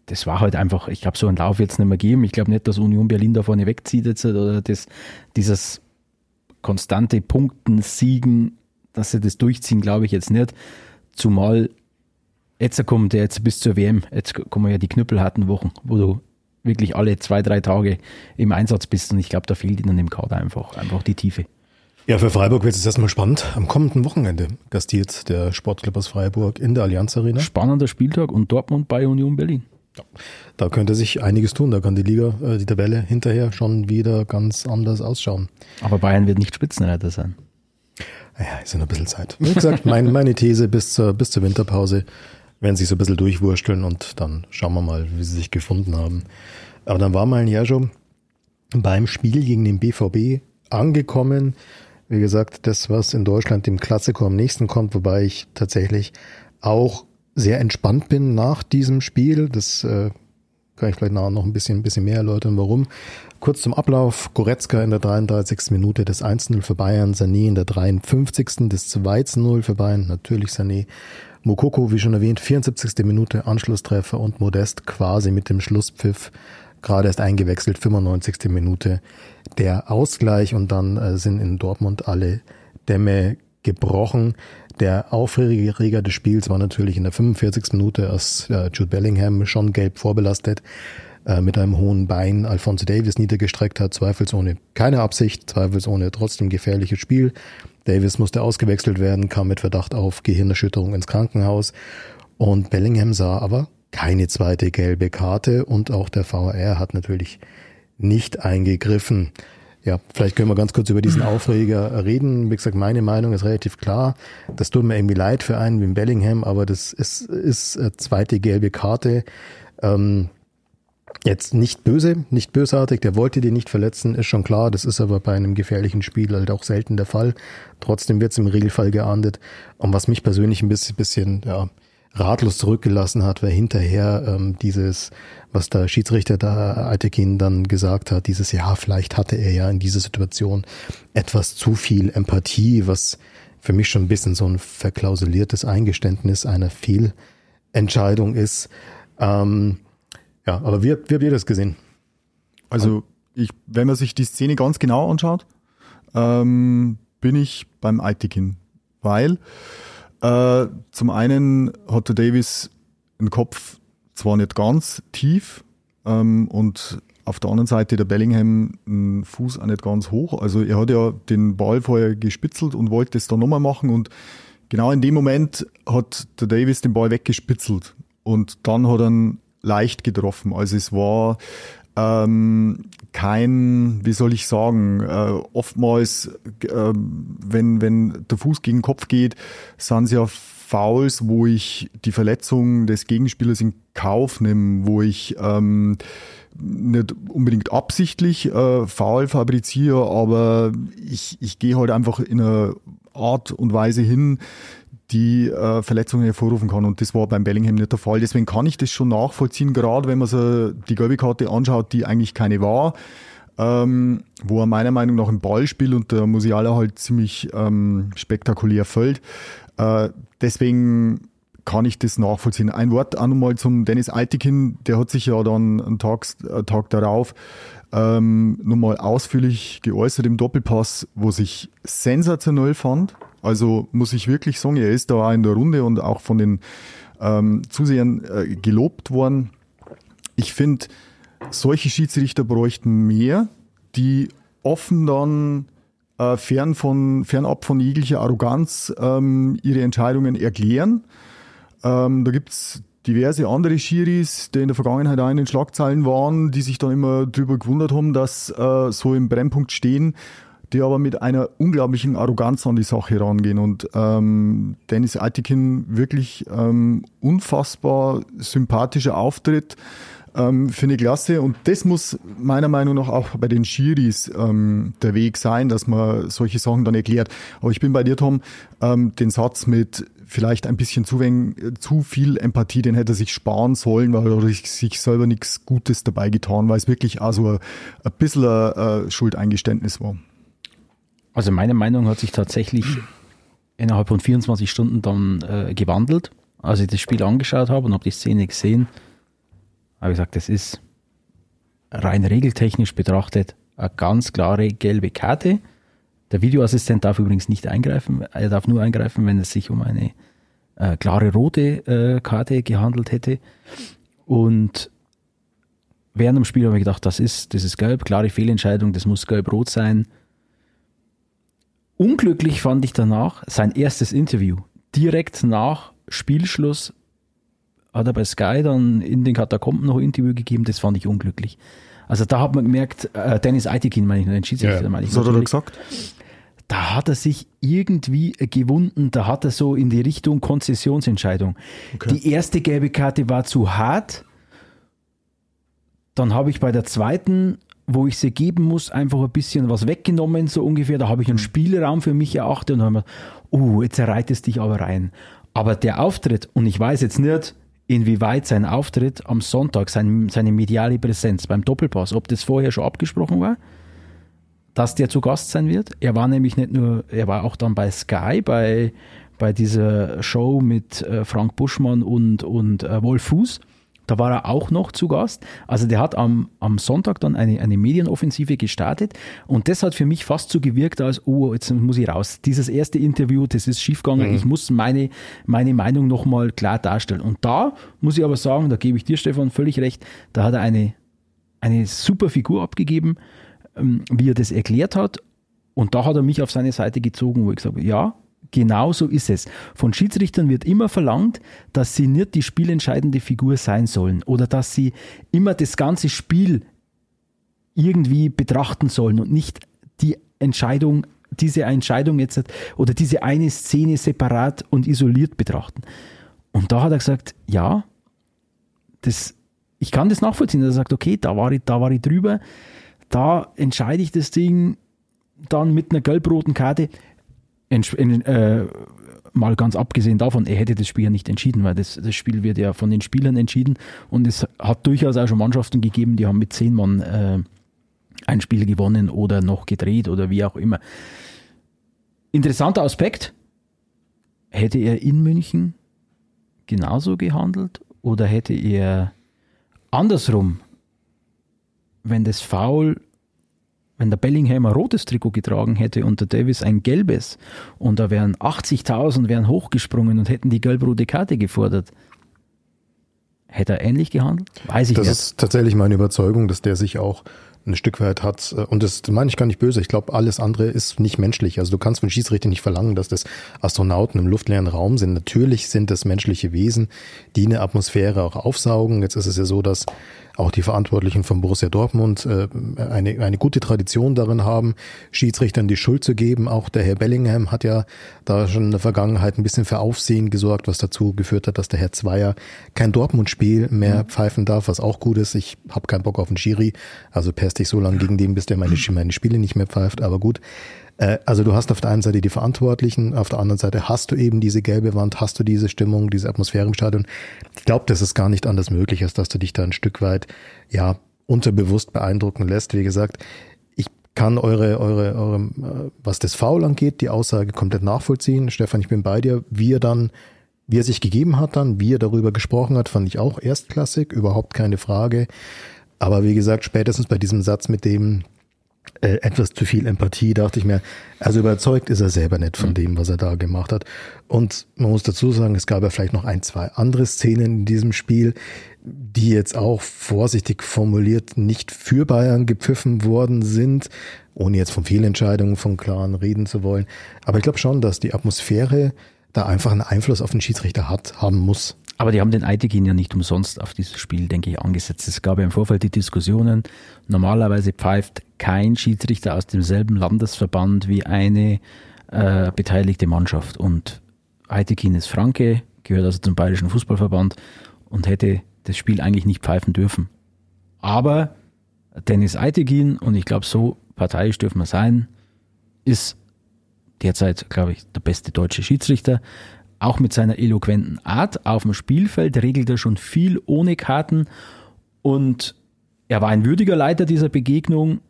Speaker 3: das war halt einfach, ich glaube, so einen Lauf jetzt nicht mehr geben. Ich glaube nicht, dass Union Berlin da vorne wegzieht jetzt oder das, dieses konstante Punkten, Siegen, dass sie das durchziehen, glaube ich jetzt nicht. Zumal jetzt kommt der jetzt bis zur WM, jetzt kommen ja die knüppelharten Wochen, wo du wirklich alle zwei, drei Tage im Einsatz bist und ich glaube, da fehlt ihnen im Kader einfach, einfach die Tiefe.
Speaker 2: Ja, für Freiburg wird es erstmal spannend. Am kommenden Wochenende gastiert der Sportclub aus Freiburg in der Allianz Arena.
Speaker 3: Spannender Spieltag und Dortmund bei Union Berlin.
Speaker 2: Ja, da könnte sich einiges tun. Da kann die Liga, äh, die Tabelle hinterher schon wieder ganz anders ausschauen.
Speaker 3: Aber Bayern wird nicht Spitzenreiter sein.
Speaker 2: Ja, ist ja noch ein bisschen Zeit. Wie gesagt, mein, meine These bis zur, bis zur Winterpause werden sich so ein bisschen durchwursteln und dann schauen wir mal, wie sie sich gefunden haben. Aber dann war mal ein Jahr schon beim Spiel gegen den BVB angekommen. Wie gesagt, das, was in Deutschland dem Klassiker am nächsten kommt, wobei ich tatsächlich auch sehr entspannt bin nach diesem Spiel. Das äh, kann ich vielleicht nachher noch ein bisschen, ein bisschen mehr erläutern, warum. Kurz zum Ablauf. Goretzka in der 33. Minute des 1-0 für Bayern, Sané in der 53. des 2-0 für Bayern, natürlich Sané. Mokoko, wie schon erwähnt, 74. Minute Anschlusstreffer und Modest quasi mit dem Schlusspfiff gerade erst eingewechselt, 95. Minute der Ausgleich und dann äh, sind in Dortmund alle Dämme gebrochen. Der Aufreger des Spiels war natürlich in der 45. Minute, als äh, Jude Bellingham schon gelb vorbelastet äh, mit einem hohen Bein Alfonso Davis niedergestreckt hat, zweifelsohne keine Absicht, zweifelsohne trotzdem gefährliches Spiel. Davis musste ausgewechselt werden, kam mit Verdacht auf Gehirnerschütterung ins Krankenhaus und Bellingham sah aber keine zweite gelbe Karte und auch der VR hat natürlich nicht eingegriffen. Ja, vielleicht können wir ganz kurz über diesen Aufreger reden. Wie gesagt, meine Meinung ist relativ klar. Das tut mir irgendwie leid für einen wie Bellingham, aber das ist, ist äh, zweite gelbe Karte. Ähm, jetzt nicht böse, nicht bösartig, der wollte die nicht verletzen, ist schon klar. Das ist aber bei einem gefährlichen Spiel halt auch selten der Fall. Trotzdem wird es im Regelfall geahndet. Und was mich persönlich ein bisschen, bisschen ja, ratlos zurückgelassen hat, war hinterher ähm, dieses, was der Schiedsrichter da Altekin dann gesagt hat, dieses ja, vielleicht hatte er ja in dieser Situation etwas zu viel Empathie, was für mich schon ein bisschen so ein verklausuliertes Eingeständnis einer Fehlentscheidung ist. Ähm, ja, aber wie, wie habt ihr das gesehen?
Speaker 4: Also ich, wenn man sich die Szene ganz genau anschaut, ähm, bin ich beim Altekin, weil äh, zum einen hatte Davis den Kopf zwar nicht ganz tief ähm, und auf der anderen Seite der Bellingham einen Fuß auch nicht ganz hoch. Also er hat ja den Ball vorher gespitzelt und wollte es dann nochmal machen und genau in dem Moment hat der Davis den Ball weggespitzelt und dann hat er ihn leicht getroffen. Also es war ähm, kein, wie soll ich sagen, äh, oftmals, äh, wenn, wenn der Fuß gegen den Kopf geht, sind es ja Fouls, wo ich die Verletzung des Gegenspielers in Kauf nehme, wo ich ähm, nicht unbedingt absichtlich äh, Foul fabriziere, aber ich, ich gehe halt einfach in einer Art und Weise hin, die äh, Verletzungen hervorrufen kann. Und das war beim Bellingham nicht der Fall. Deswegen kann ich das schon nachvollziehen, gerade wenn man so die gelbe Karte anschaut, die eigentlich keine war. Ähm, wo er meiner Meinung nach im Ball spielt und der Musiala halt ziemlich ähm, spektakulär fällt. Äh, deswegen kann ich das nachvollziehen. Ein Wort auch nochmal zum Dennis Altekin, der hat sich ja dann einen Tag, einen äh, Tag darauf ähm, nochmal ausführlich geäußert im Doppelpass, wo sich sensationell fand. Also muss ich wirklich sagen, er ist da auch in der Runde und auch von den ähm, Zusehern äh, gelobt worden. Ich finde, solche Schiedsrichter bräuchten mehr, die offen dann äh, fern von, fernab von jeglicher Arroganz ähm, ihre Entscheidungen erklären. Ähm, da gibt's diverse andere Schiris, die in der Vergangenheit auch in den Schlagzeilen waren, die sich dann immer drüber gewundert haben, dass äh, so im Brennpunkt stehen, die aber mit einer unglaublichen Arroganz an die Sache rangehen. Und ähm, Dennis Aitikin wirklich ähm, unfassbar sympathischer Auftritt ähm, finde ich klasse. Und das muss meiner Meinung nach auch bei den Schiris ähm, der Weg sein, dass man solche Sachen dann erklärt. Aber ich bin bei dir, Tom, ähm, den Satz mit vielleicht ein bisschen zu, wenig, zu viel Empathie, den hätte er sich sparen sollen, weil er sich selber nichts Gutes dabei getan, weil es wirklich also ein, ein bisschen ein, ein Schuldeingeständnis war.
Speaker 3: Also meine Meinung hat sich tatsächlich innerhalb von 24 Stunden dann äh, gewandelt. Als ich das Spiel angeschaut habe und habe die Szene gesehen, habe ich gesagt, das ist rein regeltechnisch betrachtet eine ganz klare gelbe Karte. Der Videoassistent darf übrigens nicht eingreifen. Er darf nur eingreifen, wenn es sich um eine äh, klare rote äh, Karte gehandelt hätte. Und während dem Spiel habe ich gedacht, das ist, das ist gelb, klare Fehlentscheidung, das muss gelb-rot sein. Unglücklich fand ich danach sein erstes Interview. Direkt nach Spielschluss hat er bei Sky dann in den Katakomben noch ein Interview gegeben, das fand ich unglücklich. Also da hat man gemerkt, äh, Dennis Aitikin, meine ich, den Schiedsrichter, ja, meine ich.
Speaker 4: Was hat er gesagt?
Speaker 3: Da hat er sich irgendwie gewunden, da hat er so in die Richtung Konzessionsentscheidung. Okay. Die erste gelbe Karte war zu hart. Dann habe ich bei der zweiten, wo ich sie geben muss, einfach ein bisschen was weggenommen, so ungefähr. Da habe ich einen mhm. Spielraum für mich erachtet und habe mir, oh, jetzt erreitest dich aber rein. Aber der Auftritt, und ich weiß jetzt nicht, inwieweit sein Auftritt am Sonntag, sein, seine mediale Präsenz beim Doppelpass, ob das vorher schon abgesprochen war, dass der zu Gast sein wird. Er war nämlich nicht nur, er war auch dann bei Sky, bei, bei dieser Show mit äh, Frank Buschmann und, und äh, Wolf Fuß. Da war er auch noch zu Gast. Also der hat am, am Sonntag dann eine, eine Medienoffensive gestartet und das hat für mich fast so gewirkt, als, oh, jetzt muss ich raus. Dieses erste Interview, das ist schiefgegangen. Mhm. Ich muss meine, meine Meinung nochmal klar darstellen. Und da muss ich aber sagen, da gebe ich dir, Stefan, völlig recht, da hat er eine, eine super Figur abgegeben, ähm, wie er das erklärt hat. Und da hat er mich auf seine Seite gezogen, wo ich gesagt habe, ja, Genau so ist es. Von Schiedsrichtern wird immer verlangt, dass sie nicht die spielentscheidende Figur sein sollen oder dass sie immer das ganze Spiel irgendwie betrachten sollen und nicht die Entscheidung, diese Entscheidung jetzt oder diese eine Szene separat und isoliert betrachten. Und da hat er gesagt, ja, das, ich kann das nachvollziehen. Er sagt, okay, da war ich, da war ich drüber, da entscheide ich das Ding dann mit einer gelb-roten Karte äh, mal ganz abgesehen davon, er hätte das Spiel ja nicht entschieden, weil das, das Spiel wird ja von den Spielern entschieden und es hat durchaus auch schon Mannschaften gegeben, die haben mit zehn Mann äh, ein Spiel gewonnen oder noch gedreht oder wie auch immer. Interessanter Aspekt, hätte er in München genauso gehandelt oder hätte er andersrum, wenn das Foul wenn der Bellingham ein rotes Trikot getragen hätte und der Davis ein gelbes und da wären 80.000 wären hochgesprungen und hätten die gelb-rote Karte gefordert, hätte er ähnlich gehandelt?
Speaker 2: Weiß ich nicht. Das ist tatsächlich meine Überzeugung, dass der sich auch ein Stück weit hat, äh, und das meine ich gar nicht böse, ich glaube, alles andere ist nicht menschlich. Also du kannst von Schiedsrichter nicht verlangen, dass das Astronauten im luftleeren Raum sind. Natürlich sind das menschliche Wesen, die eine Atmosphäre auch aufsaugen. Jetzt ist es ja so, dass auch die Verantwortlichen von Borussia Dortmund äh, eine, eine gute Tradition darin haben, Schiedsrichtern die Schuld zu geben. Auch der Herr Bellingham hat ja da schon in der Vergangenheit ein bisschen für Aufsehen gesorgt, was dazu geführt hat, dass der Herr Zweier kein Dortmund-Spiel mehr mhm. pfeifen darf, was auch gut ist. Ich habe keinen Bock auf einen Schiri, also pest ich so lange gegen den, bis der meine, meine Spiele nicht mehr pfeift, aber gut. Äh, also du hast auf der einen Seite die Verantwortlichen, auf der anderen Seite hast du eben diese gelbe Wand, hast du diese Stimmung, diese Atmosphäre im Stadion. Ich glaube, dass es gar nicht anders möglich ist, dass du dich da ein Stück weit, ja, unterbewusst beeindrucken lässt. Wie gesagt, ich kann eure, eure, eure, äh, was das Foul angeht, die Aussage komplett nachvollziehen. Stefan, ich bin bei dir. Wie er dann, wie er sich gegeben hat dann, wie er darüber gesprochen hat, fand ich auch erstklassig, überhaupt keine Frage. Aber wie gesagt, spätestens bei diesem Satz mit dem, äh, etwas zu viel Empathie, dachte ich mir. Also überzeugt ist er selber nicht von dem, was er da gemacht hat. Und man muss dazu sagen, es gab ja vielleicht noch ein, zwei andere Szenen in diesem Spiel, die jetzt auch vorsichtig formuliert nicht für Bayern gepfiffen worden sind, ohne jetzt von Fehlentscheidungen von Klaren reden zu wollen. Aber ich glaube schon, dass die Atmosphäre da einfach einen Einfluss auf den Schiedsrichter hat, haben muss.
Speaker 3: Aber die haben den Eitegin ja nicht umsonst auf dieses Spiel, denke ich, angesetzt. Es gab ja im Vorfeld die Diskussionen. Normalerweise pfeift kein Schiedsrichter aus demselben Landesverband wie eine äh, beteiligte Mannschaft. Und Eitegin ist Franke, gehört also zum Bayerischen Fußballverband und hätte das Spiel eigentlich nicht pfeifen dürfen. Aber Dennis Eitegin, und ich glaube, so parteiisch dürfen wir sein, ist derzeit, glaube ich, der beste deutsche Schiedsrichter. Auch mit seiner eloquenten Art auf dem Spielfeld regelt er schon viel ohne Karten und er war ein würdiger Leiter dieser Begegnung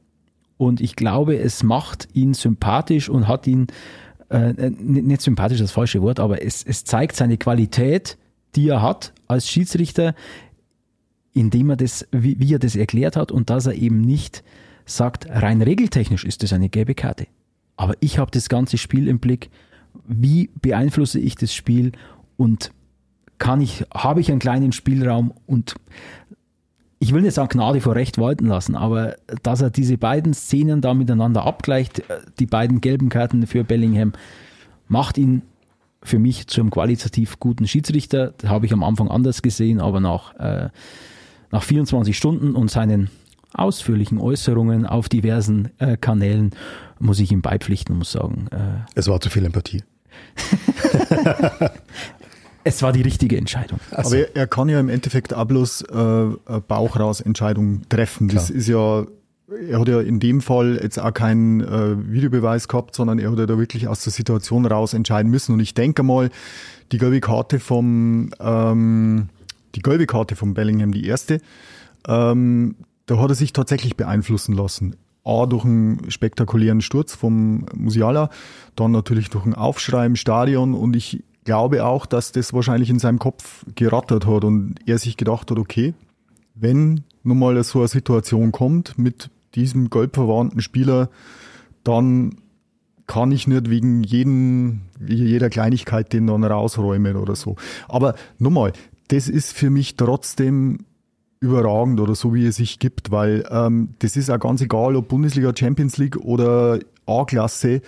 Speaker 3: und ich glaube, es macht ihn sympathisch und hat ihn, äh, nicht sympathisch das falsche Wort, aber es, es zeigt seine Qualität, die er hat als Schiedsrichter, indem er das, wie, wie er das erklärt hat und dass er eben nicht sagt, rein regeltechnisch ist das eine gelbe Karte. Aber ich habe das ganze Spiel im Blick. Wie beeinflusse ich das Spiel und kann ich, habe ich einen kleinen Spielraum und ich will nicht sagen Gnade vor Recht walten lassen, aber dass er diese beiden Szenen da miteinander abgleicht, äh, die beiden gelben Karten für Bellingham, macht ihn für mich zu einem qualitativ guten Schiedsrichter. Das habe ich am Anfang anders gesehen, aber nach, äh, nach 24 Stunden und seinen ausführlichen Äußerungen auf diversen äh, Kanälen muss ich ihm beipflichten muss sagen. Äh,
Speaker 2: es war zu viel Empathie.
Speaker 3: es war die richtige Entscheidung.
Speaker 4: Also. Aber er, er, kann ja im Endeffekt auch bloß äh, Bauch raus Entscheidungen treffen. Das Klar. ist ja er hat ja in dem Fall jetzt auch keinen äh, Videobeweis gehabt, sondern er hat ja da wirklich aus der Situation raus entscheiden müssen. Und ich denke mal, die gelbe Karte vom ähm, die gelbe Karte vom Bellingham, die erste, ähm, da hat er sich tatsächlich beeinflussen lassen. A, durch einen spektakulären Sturz vom Musiala, dann natürlich durch ein Aufschrei im Stadion und ich glaube auch, dass das wahrscheinlich in seinem Kopf gerattert hat und er sich gedacht hat, okay, wenn nun mal so eine Situation kommt mit diesem gelb verwarnten Spieler, dann kann ich nicht wegen jeden, jeder Kleinigkeit den dann rausräumen oder so. Aber nochmal, das ist für mich trotzdem überragend oder so, wie es sich gibt, weil ähm, das ist auch ganz egal, ob Bundesliga, Champions League oder A-Klasse.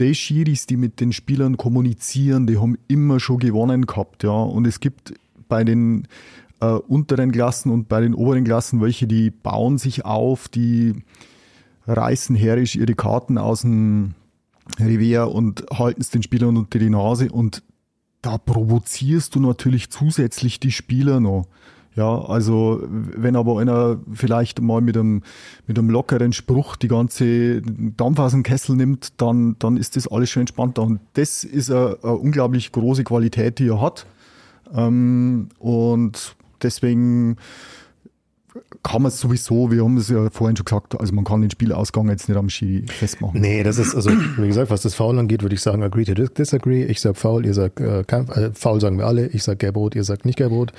Speaker 4: Die Schiris, die mit den Spielern kommunizieren, die haben immer schon gewonnen gehabt, ja. Und es gibt bei den äh, unteren Klassen und bei den oberen Klassen welche, die bauen sich auf, die reißen herrisch ihre Karten aus dem Revier und halten es den Spielern unter die Nase und da provozierst du natürlich zusätzlich die Spieler noch. Ja, also wenn aber einer vielleicht mal mit einem, mit einem lockeren Spruch die ganze Dampf aus dem Kessel nimmt, dann, dann ist das alles schon entspannter. Und das ist eine, eine unglaublich große Qualität, die er hat. Ähm, und deswegen kann man es sowieso, wir haben es ja vorhin schon gesagt, also man kann den Spielausgang jetzt nicht am Ski festmachen.
Speaker 2: Nee, das ist, also wie gesagt, was das Foul angeht, würde ich sagen, agree to disagree. Ich sag Foul, ihr sagt äh, kein, äh, Foul sagen wir alle, ich sag Gelb-Rot, ihr sagt nicht Gelb-Rot.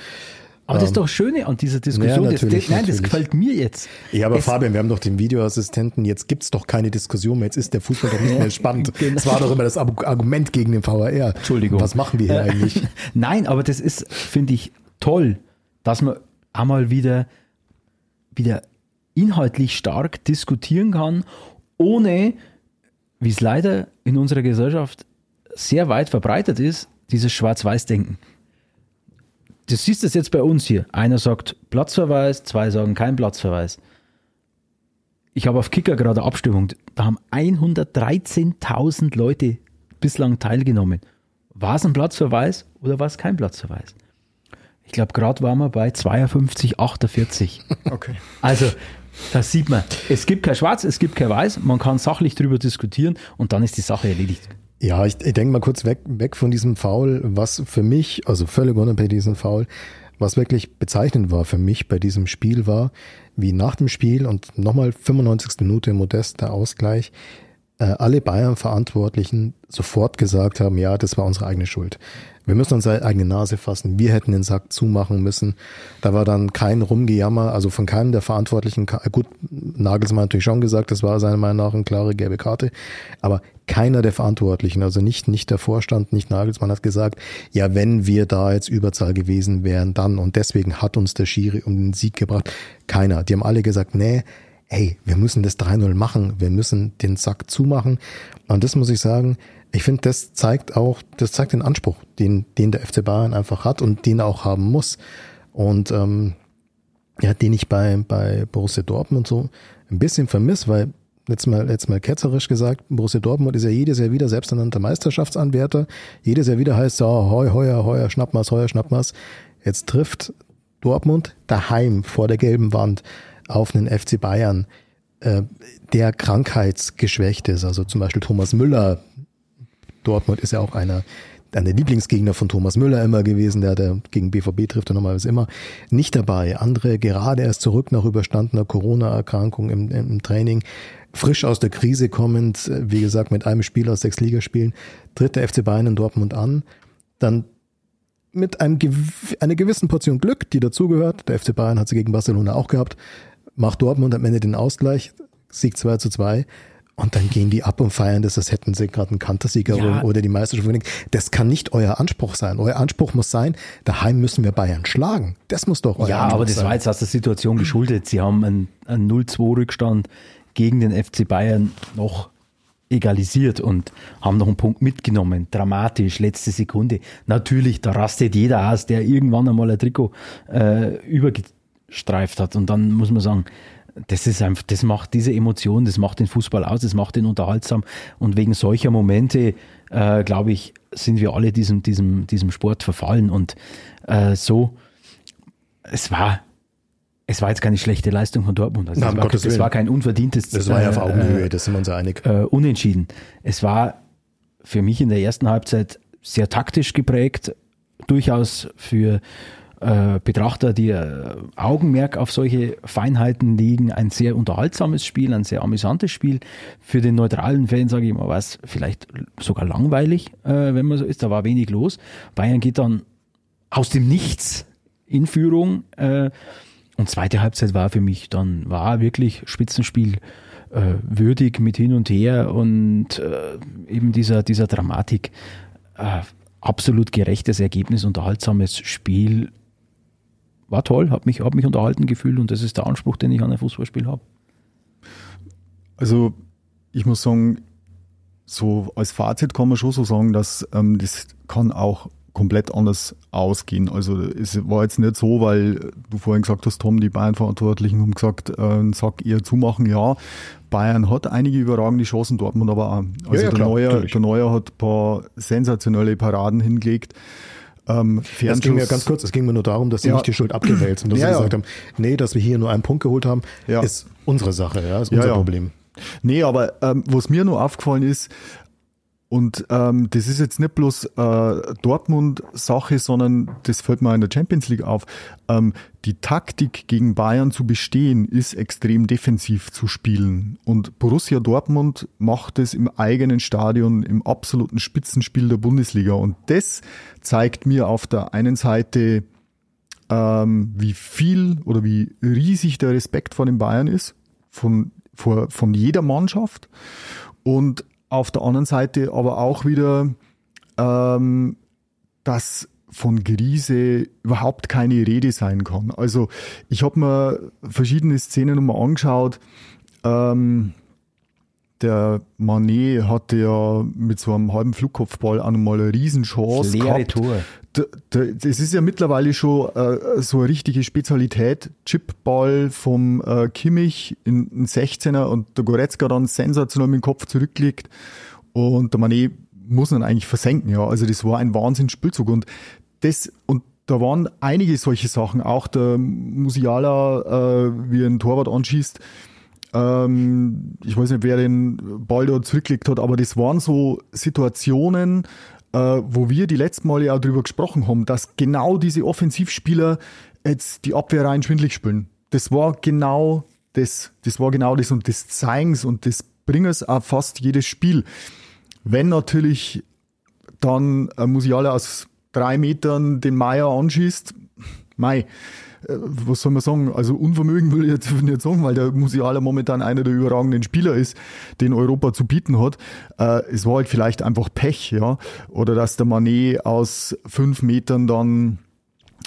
Speaker 3: Aber das ist ähm, doch Schöne an dieser Diskussion. Ja, das, nein, natürlich. das gefällt mir jetzt.
Speaker 2: Ja, aber es, Fabian, wir haben doch den Videoassistenten. Jetzt gibt's doch keine Diskussion mehr. Jetzt ist der Fußball doch nicht mehr spannend. genau. Das war doch immer das Argument gegen den VAR.
Speaker 3: Entschuldigung.
Speaker 2: Was machen wir hier äh, eigentlich?
Speaker 3: nein, aber das ist, finde ich, toll, dass man einmal wieder, wieder inhaltlich stark diskutieren kann, ohne, wie es leider in unserer Gesellschaft sehr weit verbreitet ist, dieses Schwarz-Weiß-Denken du siehst es jetzt bei uns hier. Einer sagt Platzverweis, zwei sagen kein Platzverweis. Ich habe auf Kicker gerade Abstimmung. Da haben 113.000 Leute bislang teilgenommen. War es ein Platzverweis oder war es kein Platzverweis? Ich glaube, gerade waren wir bei 52, 48.
Speaker 4: Okay.
Speaker 3: Also, da sieht man, es gibt kein Schwarz, es gibt kein Weiß, man kann sachlich darüber diskutieren und dann ist die Sache erledigt.
Speaker 2: Ja, ich, ich denke mal kurz weg, weg von diesem Foul, was für mich, also völlig unabhängig diesem Foul, was wirklich bezeichnend war für mich bei diesem Spiel war, wie nach dem Spiel und nochmal 95. Minute Modest der Ausgleich, äh, alle Bayern-Verantwortlichen sofort gesagt haben, ja, das war unsere eigene Schuld. Wir müssen unsere eigene Nase fassen. Wir hätten den Sack zumachen müssen. Da war dann kein Rumgejammer, also von keinem der Verantwortlichen. Gut, Nagelsmann hat natürlich schon gesagt, das war seiner Meinung nach eine klare gelbe Karte. Aber keiner der Verantwortlichen, also nicht, nicht der Vorstand, nicht Nagelsmann hat gesagt, ja, wenn wir da jetzt Überzahl gewesen wären, dann. Und deswegen hat uns der Schiri um den Sieg gebracht. Keiner. Die haben alle gesagt, nee, ey, wir müssen das 3-0 machen. Wir müssen den Sack zumachen. Und das muss ich sagen, ich finde, das zeigt auch, das zeigt den Anspruch, den, den der FC Bayern einfach hat und den er auch haben muss. Und ähm, ja, den ich bei, bei Borussia Dortmund so ein bisschen vermisse, weil jetzt mal, jetzt mal ketzerisch gesagt, Borussia Dortmund ist ja jedes Jahr wieder selbsternannter Meisterschaftsanwärter. Jedes Jahr wieder heißt es, oh, heuer, heuer, heuer, Schnappmaß, heuer, Schnappmaß. Jetzt trifft Dortmund daheim vor der gelben Wand auf einen FC Bayern, äh, der krankheitsgeschwächt ist. Also zum Beispiel Thomas Müller, Dortmund ist ja auch einer, einer Lieblingsgegner von Thomas Müller immer gewesen, der, der gegen BVB trifft er normalerweise immer, nicht dabei. Andere gerade erst zurück nach überstandener Corona-Erkrankung im, im Training, frisch aus der Krise kommend, wie gesagt, mit einem Spiel aus sechs Ligaspielen, tritt der FC Bayern in Dortmund an, dann mit einem, einer gewissen Portion Glück, die dazugehört, der FC Bayern hat sie gegen Barcelona auch gehabt, macht Dortmund am Ende den Ausgleich, Sieg 2 zu 2, und dann gehen die ab und feiern das, als hätten sie gerade einen Kantersieger ja. oder die Meisterschaft gewonnen. Das kann nicht euer Anspruch sein. Euer Anspruch muss sein, daheim müssen wir Bayern schlagen. Das muss doch euer
Speaker 3: ja,
Speaker 2: Anspruch
Speaker 3: aber das
Speaker 2: sein.
Speaker 3: war jetzt aus der Situation geschuldet. Sie haben einen, einen 0-2-Rückstand gegen den FC Bayern noch egalisiert und haben noch einen Punkt mitgenommen. Dramatisch, letzte Sekunde. Natürlich, da rastet jeder aus, der irgendwann einmal ein Trikot äh, übergestreift hat. Und dann muss man sagen, das ist einfach, das macht diese Emotion, das macht den Fußball aus, das macht ihn unterhaltsam. Und wegen solcher Momente, äh, glaube ich, sind wir alle diesem, diesem, diesem Sport verfallen. Und äh, so, es war, es war jetzt keine schlechte Leistung von Dortmund. Also
Speaker 2: Nein,
Speaker 3: es, war, es war kein unverdientes.
Speaker 2: Das war ja auf äh, Augenhöhe, das sind wir uns einig.
Speaker 3: Äh, unentschieden. Es war für mich in der ersten Halbzeit sehr taktisch geprägt, durchaus für äh, Betrachter, die äh, Augenmerk auf solche Feinheiten legen, ein sehr unterhaltsames Spiel, ein sehr amüsantes Spiel. Für den neutralen Fan, sage ich mal, war es vielleicht sogar langweilig, äh, wenn man so ist. Da war wenig los. Bayern geht dann aus dem Nichts in Führung. Und zweite Halbzeit war für mich dann, war wirklich Spitzenspiel äh, würdig mit hin und her und äh, eben dieser, dieser Dramatik. Äh, absolut gerechtes Ergebnis, unterhaltsames Spiel war toll, habe mich, hab mich unterhalten gefühlt und das ist der Anspruch, den ich an ein Fußballspiel habe.
Speaker 4: Also ich muss sagen, so als Fazit kann man schon so sagen, dass ähm, das kann auch komplett anders ausgehen. Also es war jetzt nicht so, weil du vorhin gesagt hast, Tom, die Bayern-Verantwortlichen haben gesagt, äh, sag ihr zumachen, ja. Bayern hat einige überragende Chancen, Dortmund aber auch. Also
Speaker 2: ja, ja,
Speaker 4: der,
Speaker 2: klar,
Speaker 4: Neuer, der Neuer hat ein paar sensationelle Paraden hingelegt.
Speaker 2: Ähm, es ging mir ganz kurz, es ging mir nur darum, dass sie
Speaker 4: Ja.
Speaker 2: nicht die Schuld abgewälzt und dass sie gesagt haben, nee, dass wir hier nur einen Punkt geholt haben, ist unsere Sache, ja, ist unser. Problem.
Speaker 4: Nee, aber ähm, was mir nur aufgefallen ist, und ähm, das ist jetzt nicht bloß äh, Dortmund-Sache, sondern das fällt mir in der Champions League auf. Ähm, die Taktik gegen Bayern zu bestehen, ist extrem defensiv zu spielen. Und Borussia Dortmund macht es im eigenen Stadion im absoluten Spitzenspiel der Bundesliga. Und das zeigt mir auf der einen Seite, ähm, wie viel oder wie riesig der Respekt vor den Bayern ist, von, vor, von jeder Mannschaft. Und auf der anderen Seite aber auch wieder, ähm, dass von Krise überhaupt keine Rede sein kann. Also ich habe mir verschiedene Szenen nochmal angeschaut. Ähm, der Manet hatte ja mit so einem halben Flugkopfball auch nochmal eine Riesenchance
Speaker 3: Leere
Speaker 4: gehabt.
Speaker 3: Tor.
Speaker 4: Das ist ja mittlerweile schon äh, so eine richtige Spezialität. Chipball vom äh, Kimmich in einen 16er und der Goretzka dann sensationell mit dem Kopf zurücklegt und der Mané muss ihn eigentlich versenken. Ja, also das war ein Wahnsinnsspielzug und das und da waren einige solche Sachen. Auch der Musiala, äh, wie einen Torwart anschießt. Ähm, ich weiß nicht, wer den Ball da zurückgelegt hat, aber das waren so Situationen, äh, wo wir die letzten Male ja auch drüber gesprochen haben, dass genau diese Offensivspieler jetzt die Abwehr rein schwindlig spielen. Das war genau das, das war genau das und das zeigen's und das bringen es auch fast jedes Spiel. Wenn natürlich dann ein Musiala aus drei Metern den Meier anschießt, mei, äh, was soll man sagen? Also Unvermögen will ich jetzt nicht sagen, weil der Musiala momentan einer der überragenden Spieler ist, den Europa zu bieten hat. Äh, es war halt vielleicht einfach Pech, ja. Oder dass der Manet aus fünf Metern dann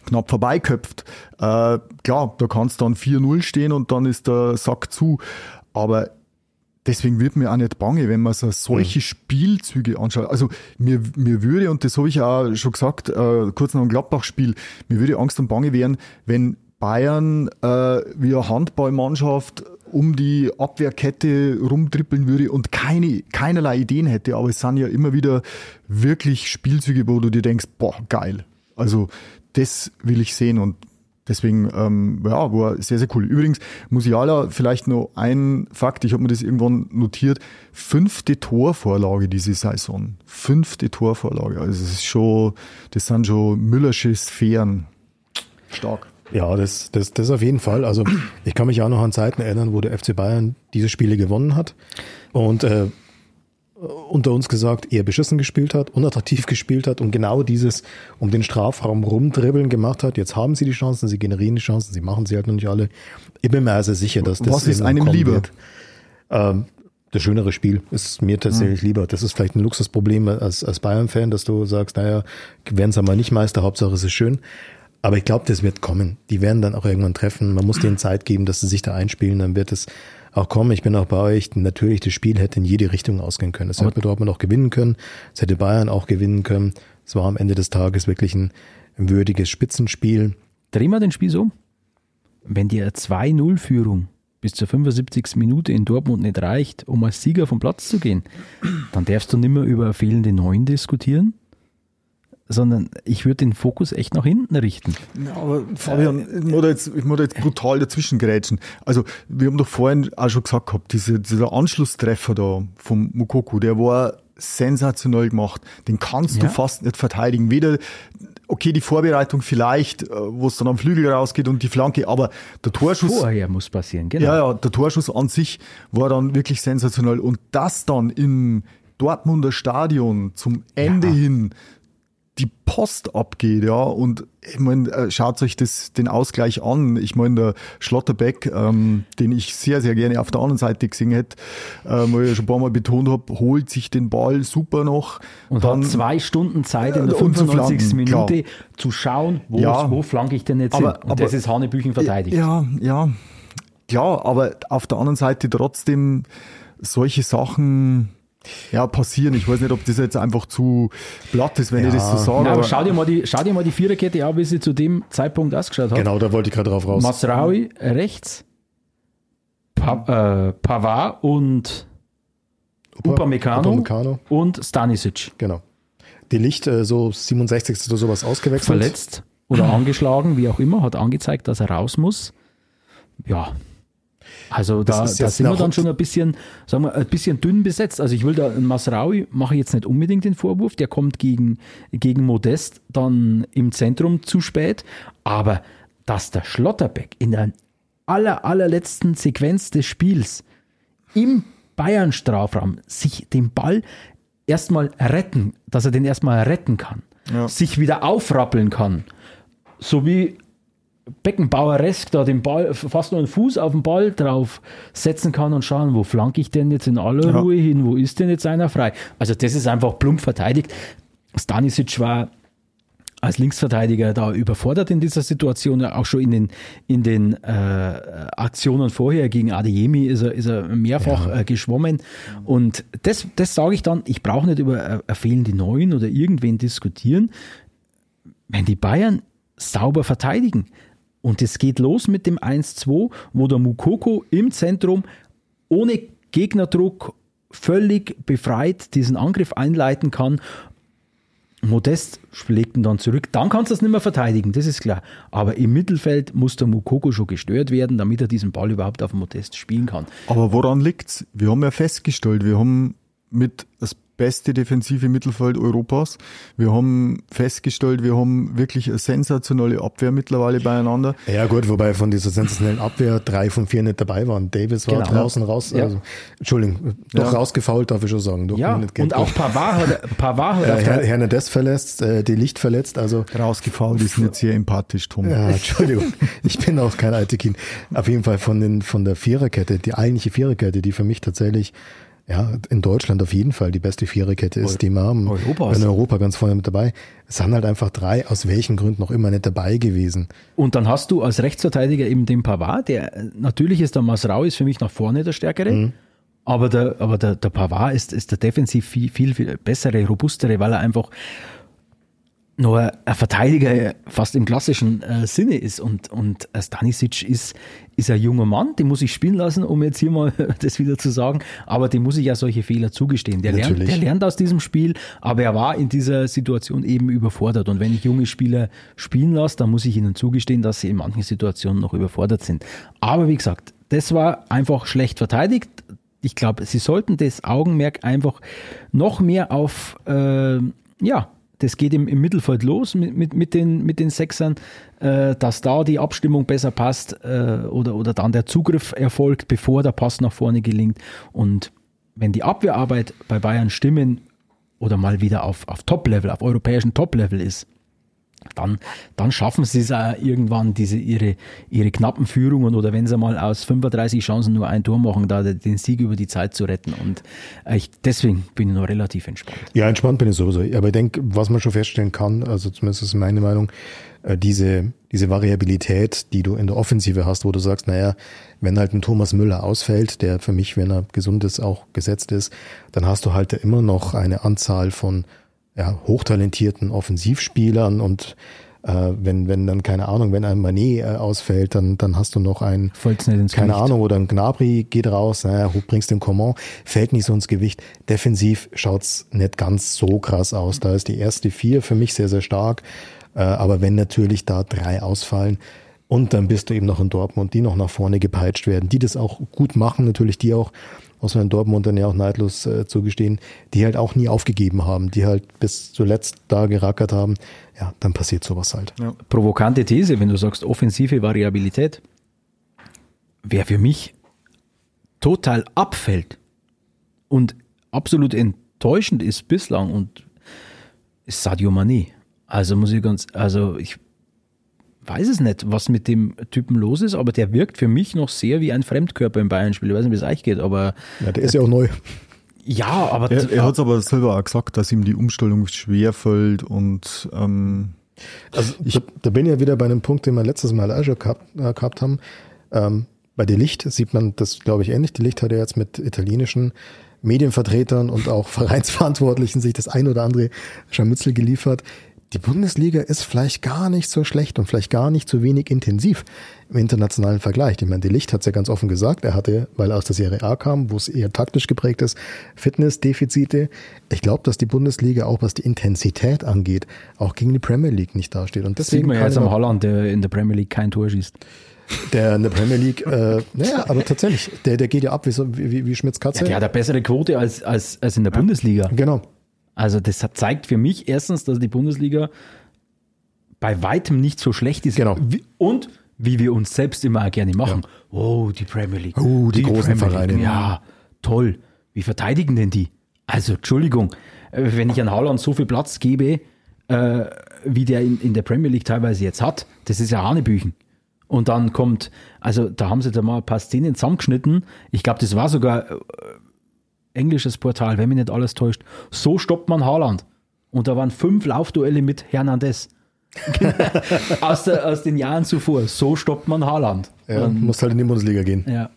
Speaker 4: knapp vorbeiköpft. Äh, klar, da kann es dann 4-0 stehen und dann ist der Sack zu. Aber deswegen wird mir auch nicht bange, wenn man so solche mhm. Spielzüge anschaut. Also mir, mir würde, und das habe ich auch schon gesagt, äh, kurz nach dem Gladbach-Spiel, mir würde Angst und Bange werden, wenn Bayern äh, wie eine Handballmannschaft um die Abwehrkette rumtrippeln würde und keine, keinerlei Ideen hätte. Aber es sind ja immer wieder wirklich Spielzüge, wo du dir denkst, boah, geil. Also das will ich sehen und Deswegen, ähm, ja, war sehr, sehr cool. Übrigens, Musiala, vielleicht noch ein Fakt, ich habe mir das irgendwann notiert, fünfte Torvorlage diese Saison. Fünfte Torvorlage. Also das ist schon, das sind schon Müllersche Sphären. Stark.
Speaker 2: Ja, das, das, das auf jeden Fall. Also ich kann mich auch noch an Zeiten erinnern, wo der FC Bayern diese Spiele gewonnen hat. Und äh, unter uns gesagt, eher beschissen gespielt hat, unattraktiv gespielt hat und genau dieses um den Strafraum rumdribbeln gemacht hat. Jetzt haben sie die Chancen, sie generieren die Chancen, sie machen sie halt noch nicht alle. Ich bin mir also sicher, dass das
Speaker 4: Was ist einem lieber?
Speaker 2: Ähm, das schönere Spiel ist mir tatsächlich mhm. lieber. Das ist vielleicht ein Luxusproblem als, als Bayern-Fan, dass du sagst, naja, werden sie mal nicht Meister, Hauptsache es ist schön. Aber ich glaube, das wird kommen. Die werden dann auch irgendwann treffen. Man muss denen Zeit geben, dass sie sich da einspielen. Dann wird es auch kommen. Ich bin auch bei euch. Natürlich, das Spiel hätte in jede Richtung ausgehen können. Es hätte Dortmund auch gewinnen können. Es hätte Bayern auch gewinnen können. Es war am Ende des Tages wirklich ein, würdiges Spitzenspiel.
Speaker 3: Drehen wir den Spiel so. Wenn die 2-0-Führung bis zur 75. Minute in Dortmund nicht reicht, um als Sieger vom Platz zu gehen, dann darfst du nicht mehr über fehlende Neun diskutieren, sondern ich würde den Fokus echt nach hinten richten.
Speaker 4: Ja, aber Fabian, ich muss da jetzt, ich muss jetzt brutal dazwischen grätschen. Also, wir haben doch vorhin auch schon gesagt gehabt, diese, dieser Anschlusstreffer da vom Mukoku, der war sensationell gemacht. Den kannst ja. du fast nicht verteidigen. Weder, okay, die Vorbereitung vielleicht, äh, wo es dann am Flügel rausgeht und die Flanke, aber der Torschuss.
Speaker 3: Vorher muss passieren, genau.
Speaker 4: Ja, ja, der Torschuss an sich war dann wirklich sensationell. Und das dann im Dortmunder Stadion zum Ende ja. hin die Post abgeht, ja. Und ich meine, äh, schaut euch das, den Ausgleich an. Ich meine, der Schlotterbeck, ähm, den ich sehr, sehr gerne auf der anderen Seite gesehen hätte, ähm, wo ich schon ein paar Mal betont habe, holt sich den Ball super noch.
Speaker 3: Und dann, hat zwei Stunden Zeit in der 95. Zu Minute klar. zu schauen, wo, ja, wo flanke ich denn jetzt aber, hin. Und aber, das ist Hanebüchen verteidigt.
Speaker 4: Ja, ja, klar, aber auf der anderen Seite trotzdem solche Sachen ja, passieren. Ich weiß nicht, ob das jetzt einfach zu platt ist, wenn ja. ich das so sage.
Speaker 3: Ja, aber schau dir, mal die, schau dir mal die Viererkette an, wie sie zu dem Zeitpunkt ausgeschaut hat.
Speaker 2: Genau, da wollte ich gerade drauf raus.
Speaker 3: Masraui rechts, pa äh, Pavard und Upamecano, Upamecano und Stanisic.
Speaker 2: Genau. Die Licht äh, so 67. oder sowas ausgewechselt.
Speaker 3: Verletzt oder angeschlagen, wie auch immer, hat angezeigt, dass er raus muss. Ja, also da, da sind wir dann schon ein bisschen, sagen wir, ein bisschen dünn besetzt. Also ich will da Masraui mache ich jetzt nicht unbedingt den Vorwurf, der kommt gegen, gegen Modest dann im Zentrum zu spät. Aber dass der Schlotterbeck in der aller, allerletzten Sequenz des Spiels im Bayern-Strafraum sich den Ball erstmal retten, dass er den erstmal retten kann, ja. sich wieder aufrappeln kann, so wie Beckenbaueresk da den Ball, fast nur einen Fuß auf den Ball drauf setzen kann und schauen, wo flanke ich denn jetzt in aller ja. Ruhe hin, wo ist denn jetzt einer frei? Also das ist einfach plump verteidigt. Stanisic war als Linksverteidiger da überfordert in dieser Situation, auch schon in den, in den äh, Aktionen vorher gegen Adeyemi ist er, ist er mehrfach ja. äh, geschwommen. Und das, das sage ich dann, ich brauche nicht über äh, fehlende Neuen oder irgendwen diskutieren. Wenn die Bayern sauber verteidigen, und es geht los mit dem 1-2, wo der Mukoko im Zentrum ohne Gegnerdruck völlig befreit diesen Angriff einleiten kann. Modest schlägt ihn dann zurück. Dann kannst du es nicht mehr verteidigen, das ist klar. Aber im Mittelfeld muss der Mukoko schon gestört werden, damit er diesen Ball überhaupt auf Modest spielen kann.
Speaker 4: Aber woran liegt's? Wir haben ja festgestellt, wir haben mit beste defensive Mittelfeld Europas. Wir haben festgestellt, wir haben wirklich eine sensationelle Abwehr mittlerweile beieinander.
Speaker 2: Ja gut, wobei von dieser sensationellen Abwehr drei von vier nicht dabei waren. Davis war
Speaker 3: Genau.
Speaker 2: draußen raus,
Speaker 3: Ja.
Speaker 2: also, Entschuldigung, doch
Speaker 4: Ja.
Speaker 2: rausgefault, darf ich schon sagen. Doch
Speaker 3: Ja,
Speaker 2: nicht
Speaker 3: und auch Pavard hat, Pavard hat
Speaker 2: äh, Her Hernandez verletzt, äh, die Licht verletzt, also
Speaker 4: Rausgefault ist nicht sehr empathisch, Tom.
Speaker 2: Ja, Entschuldigung, ich bin auch kein Altekin. Auf jeden Fall von, den, von der Viererkette, die eigentliche Viererkette, die für mich tatsächlich ja, in Deutschland auf jeden Fall die beste Viererkette ist, die wir haben.
Speaker 3: Europas.
Speaker 2: In Europa ganz vorne mit dabei. Es sind halt einfach drei, aus welchen Gründen noch immer nicht dabei gewesen.
Speaker 3: und dann hast du als Rechtsverteidiger eben den Pavard, der natürlich ist der Masrau ist für mich nach vorne der stärkere, aber der, aber der, der Pavard ist, ist der defensiv viel, viel, viel bessere, robustere, weil er einfach nur ein Verteidiger fast im klassischen äh, Sinne ist und, und äh, Stanisic ist, ist ein junger Mann, den muss ich spielen lassen, um jetzt hier mal das wieder zu sagen, aber dem muss ich ja solche Fehler zugestehen. Der, lernt, der lernt aus diesem Spiel, aber er war in dieser Situation eben überfordert und wenn ich junge Spieler spielen lasse, dann muss ich ihnen zugestehen, dass sie in manchen Situationen noch überfordert sind. Aber wie gesagt, das war einfach schlecht verteidigt. Ich glaube, sie sollten das Augenmerk einfach noch mehr auf, äh, ja, das geht im, im Mittelfeld los mit, mit, mit, den, mit den Sechsern, äh, dass da die Abstimmung besser passt äh, oder, oder dann der Zugriff erfolgt, bevor der Pass nach vorne gelingt. Und wenn die Abwehrarbeit bei Bayern stimmen oder mal wieder auf, auf Top-Level, auf europäischen Top-Level ist, dann, dann schaffen sie es auch irgendwann, diese, ihre, ihre knappen Führungen oder wenn sie mal aus 35 Chancen nur ein Tor machen, da den Sieg über die Zeit zu retten. Und äh, ich, deswegen bin ich noch relativ entspannt.
Speaker 2: Ja, entspannt bin ich sowieso. Aber ich denke, was man schon feststellen kann, also zumindest ist meine Meinung, äh, diese, diese Variabilität, die du in der Offensive hast, wo du sagst, naja, wenn halt ein Thomas Müller ausfällt, der für mich, wenn er gesund ist, auch gesetzt ist, dann hast du halt immer noch eine Anzahl von ja, hochtalentierten Offensivspielern und äh, wenn, wenn dann, keine Ahnung, wenn ein Manet äh, ausfällt, dann, dann hast du noch einen, keine
Speaker 3: Gewicht.
Speaker 2: Ahnung, oder ein Gnabry geht raus, naja, du bringst den Coman, fällt nicht so ins Gewicht. Defensiv schaut's nicht ganz so krass aus. Da ist die erste vier für mich sehr, sehr stark. Äh, aber wenn natürlich da drei ausfallen und dann bist du eben noch in Dortmund, die noch nach vorne gepeitscht werden, die das auch gut machen, natürlich die auch, muss man in Dortmund dann ja auch neidlos äh, zugestehen, die halt auch nie aufgegeben haben, die halt bis zuletzt da gerackert haben, ja, dann passiert sowas halt.
Speaker 3: Provokante These, wenn du sagst offensive Variabilität, wer für mich total abfällt und absolut enttäuschend ist bislang und ist Sadio Mané. Also muss ich ganz, also ich weiß es nicht, was mit dem Typen los ist, aber der wirkt für mich noch sehr wie ein Fremdkörper im Bayern-Spiel. Ich weiß nicht, wie es euch geht, aber
Speaker 2: Ja, der ist ja auch neu.
Speaker 3: ja, aber
Speaker 4: Er, er hat es aber selber auch gesagt, dass ihm die Umstellung schwer fällt und ähm,
Speaker 2: Also da, da bin ich ja wieder bei einem Punkt, den wir letztes Mal auch schon gehabt, äh, gehabt haben. Ähm, bei der Licht sieht man das, glaube ich, ähnlich. Die Licht hat ja jetzt mit italienischen Medienvertretern und auch Vereinsverantwortlichen sich das ein oder andere Scharmützel geliefert. Die Bundesliga ist vielleicht gar nicht so schlecht und vielleicht gar nicht so wenig intensiv im internationalen Vergleich. Ich meine, die Licht hat es ja ganz offen gesagt. Er hatte, weil er aus der Serie A kam, wo es eher taktisch geprägt ist, Fitnessdefizite. Ich glaube, dass die Bundesliga auch was die Intensität angeht, auch gegen die Premier League nicht dasteht. Und
Speaker 3: das sieht
Speaker 2: deswegen
Speaker 3: man ja jetzt am Holland, der in der Premier League kein Tor schießt.
Speaker 2: der in der Premier League, äh, naja, aber tatsächlich, der, der geht ja ab wie, so, wie, wie- wie Schmitz Katze.
Speaker 3: Ja, der hat eine bessere Quote als, als, als in der Bundesliga.
Speaker 2: Genau.
Speaker 3: Also das zeigt für mich erstens, dass die Bundesliga bei weitem nicht so schlecht ist.
Speaker 2: Genau.
Speaker 3: Und wie wir uns selbst immer auch gerne machen. Oh, die Premier League.
Speaker 2: Oh, die großen Vereine.
Speaker 3: Ja, toll. Wie verteidigen denn die? Also, Entschuldigung, äh, wenn ich an Haaland so viel Platz gebe, äh, wie der in, in der Premier League teilweise jetzt hat, das ist ja Hanebüchen. Und dann kommt, also da haben sie da mal ein paar Szenen zusammengeschnitten. Ich glaube, das war sogar äh, englisches Portal, wenn mich nicht alles täuscht. So stoppt man Haaland. Und da waren fünf Laufduelle mit Hernandez. aus, der, aus den Jahren zuvor. So stoppt man Haaland.
Speaker 2: Ja, muss halt in die Bundesliga gehen.
Speaker 3: Ja.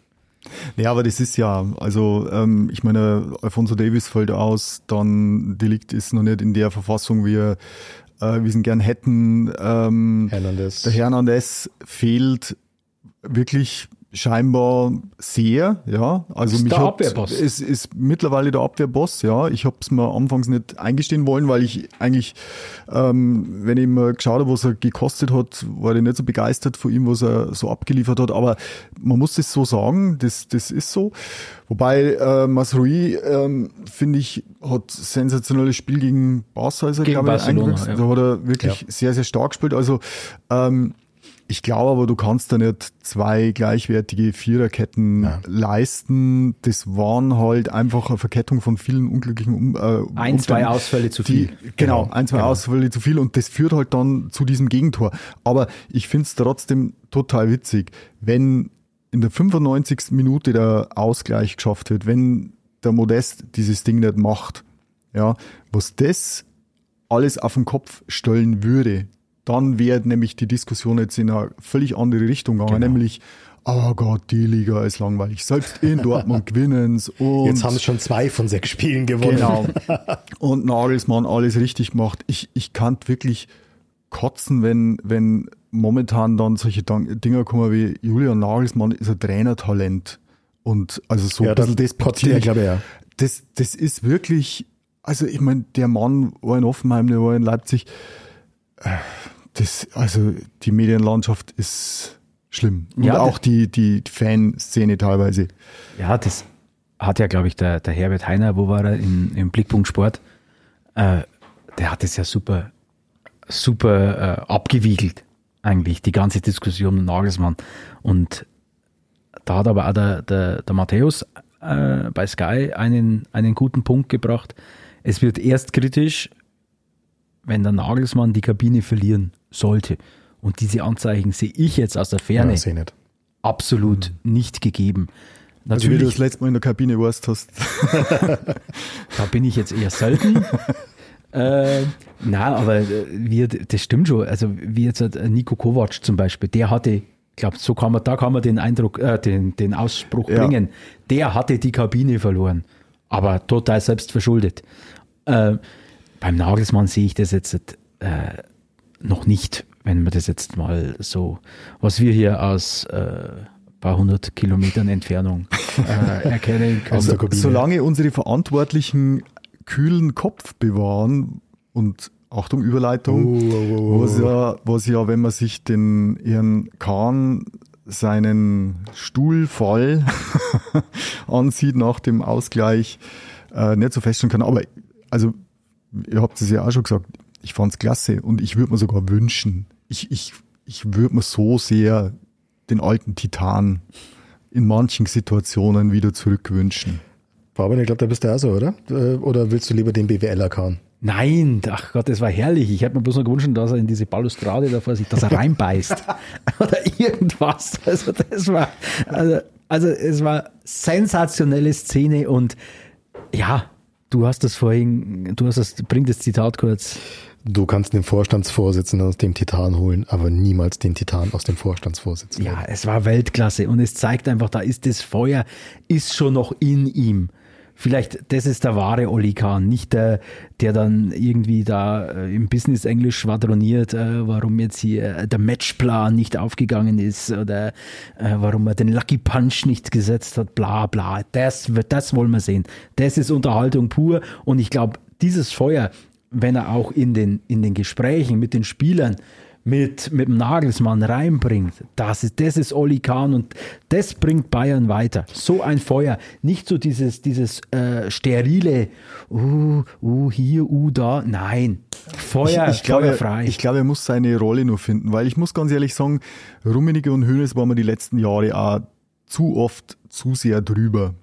Speaker 4: Ja, aber das ist ja, also ähm, ich meine, Alfonso Davis fällt aus, dann Delikt ist noch nicht in der Verfassung, wie, er, äh, sie ihn gern hätten. Ähm,
Speaker 2: Hernandez.
Speaker 4: Der Hernandez fehlt wirklich scheinbar sehr, ja. Also
Speaker 3: Ist
Speaker 4: mich
Speaker 3: der Abwehrboss.
Speaker 4: Es ist mittlerweile der Abwehrboss, ja. Ich habe es mir anfangs nicht eingestehen wollen, weil ich eigentlich, ähm, wenn ich mir geschaut habe, was er gekostet hat, war ich nicht so begeistert von ihm, was er so abgeliefert hat. Aber man muss es so sagen, das, das ist so. Wobei äh, Masrui, ähm, finde ich, hat sensationelles Spiel gegen Barca, er,
Speaker 3: Gegen
Speaker 4: glaube ich,
Speaker 3: Barcelona, ja.
Speaker 4: Da hat er wirklich sehr, sehr stark gespielt. Also ähm, ich glaube aber, du kannst da nicht zwei gleichwertige Viererketten leisten. Das waren halt einfach eine Verkettung von vielen unglücklichen um, äh,
Speaker 3: Ein, zwei Ausfälle zu
Speaker 4: die,
Speaker 3: viel.
Speaker 4: Genau, ein, zwei Ausfälle zu viel und das führt halt dann zu diesem Gegentor. Aber ich finde es trotzdem total witzig, wenn in der 95. Minute der Ausgleich geschafft wird, wenn der Modest dieses Ding nicht macht, ja, was das alles auf den Kopf stellen würde, dann wäre nämlich die Diskussion jetzt in eine völlig andere Richtung gegangen,
Speaker 2: Genau.
Speaker 4: nämlich, oh Gott, die Liga ist langweilig. Selbst in Dortmund gewinnen's und
Speaker 2: Jetzt haben es schon zwei von sechs Spielen gewonnen.
Speaker 4: Genau. Und Nagelsmann alles richtig gemacht. Ich, ich kann wirklich kotzen, wenn, wenn momentan dann solche Dinger kommen wie Julian Nagelsmann ist ein Trainertalent. Und also so
Speaker 2: Ja,
Speaker 4: ein
Speaker 2: das
Speaker 4: bisschen
Speaker 2: er,
Speaker 4: despektierlich.
Speaker 2: glaube ich, ja.
Speaker 4: Das, das ist wirklich, also ich meine, der Mann war in Offenheim, der war in Leipzig. Äh, Das, also die Medienlandschaft ist schlimm. Und
Speaker 3: Ja,
Speaker 4: auch die, die Fanszene teilweise.
Speaker 3: Ja, das hat ja, glaube ich, der, der Herbert Heiner, wo war er, in, im Blickpunkt Sport, äh, der hat es ja super, super äh, abgewiegelt, eigentlich, die ganze Diskussion um Nagelsmann. Und da hat aber auch der, der, der Matthäus äh, bei Sky einen, einen guten Punkt gebracht. Es wird erst kritisch, wenn der Nagelsmann die Kabine verlieren sollte. Und diese Anzeichen sehe ich jetzt aus der Ferne
Speaker 2: Ja, nicht.
Speaker 3: absolut nicht gegeben.
Speaker 4: Also wie du
Speaker 3: Natürlich,
Speaker 4: das letzte Mal in der Kabine warst hast.
Speaker 3: da bin ich jetzt eher selten. äh, na, aber äh, wir, das stimmt schon. Also wie jetzt äh, Nico Kovac zum Beispiel, der hatte, ich glaube, so kann man, da kann man den Eindruck, äh, den, den Ausspruch
Speaker 4: Ja.
Speaker 3: bringen. Der hatte die Kabine verloren, aber total selbst verschuldet. Äh, beim Nagelsmann sehe ich das jetzt äh, noch nicht, wenn man das jetzt mal so, was wir hier aus äh, paar hundert Kilometern Entfernung äh, erkennen können.
Speaker 2: Kabine.
Speaker 4: Solange unsere Verantwortlichen kühlen Kopf bewahren und Achtung, Überleitung,
Speaker 2: Oh, oh, oh, oh.
Speaker 4: was ja, was ja, wenn man sich den Herrn Kahn seinen Stuhlfall ansieht nach dem Ausgleich, äh, nicht so feststellen kann. Aber also, ihr habt es ja auch schon gesagt, ich fand es klasse und ich würde mir sogar wünschen, ich, ich, ich würde mir so sehr den alten Titan in manchen Situationen wieder zurückwünschen.
Speaker 2: Fabian, ich glaube, da bist du auch so, oder? Äh, Oder willst du lieber den BWLer kauen?
Speaker 3: Nein, ach Gott, das war herrlich. Ich hätte mir bloß noch gewünscht, dass er in diese Balustrade da vor sich, dass er reinbeißt. Oder irgendwas. Also das war, also, also es war sensationelle Szene und ja, du hast das vorhin, du hast das, bring das Zitat kurz.
Speaker 2: Du kannst den Vorstandsvorsitzenden aus dem Titan holen, aber niemals den Titan aus dem Vorstandsvorsitzenden.
Speaker 3: Ja, es war Weltklasse und es zeigt einfach, da ist das Feuer, ist schon noch in ihm. Vielleicht, das ist der wahre Oli Kahn, nicht der, der dann irgendwie da äh, im Business-Englisch schwadroniert, äh, warum jetzt hier äh, der Matchplan nicht aufgegangen ist oder warum er den Lucky Punch nicht gesetzt hat, bla bla. Das, das wollen wir sehen. Das ist Unterhaltung pur und ich glaube, dieses Feuer, wenn er auch in den, in den Gesprächen mit den Spielern mit, mit dem Nagelsmann reinbringt, das ist, das ist Oli Kahn und das bringt Bayern weiter. So ein Feuer. Nicht so dieses, dieses äh, sterile, uh, uh, hier, uh, da. Nein. Feuer,
Speaker 4: ich, ich glaube,
Speaker 3: feuerfrei.
Speaker 4: ich glaube, er muss seine Rolle nur finden, weil ich muss ganz ehrlich sagen, Rummenigge und Hönes waren mir die letzten Jahre auch zu oft zu sehr drüber.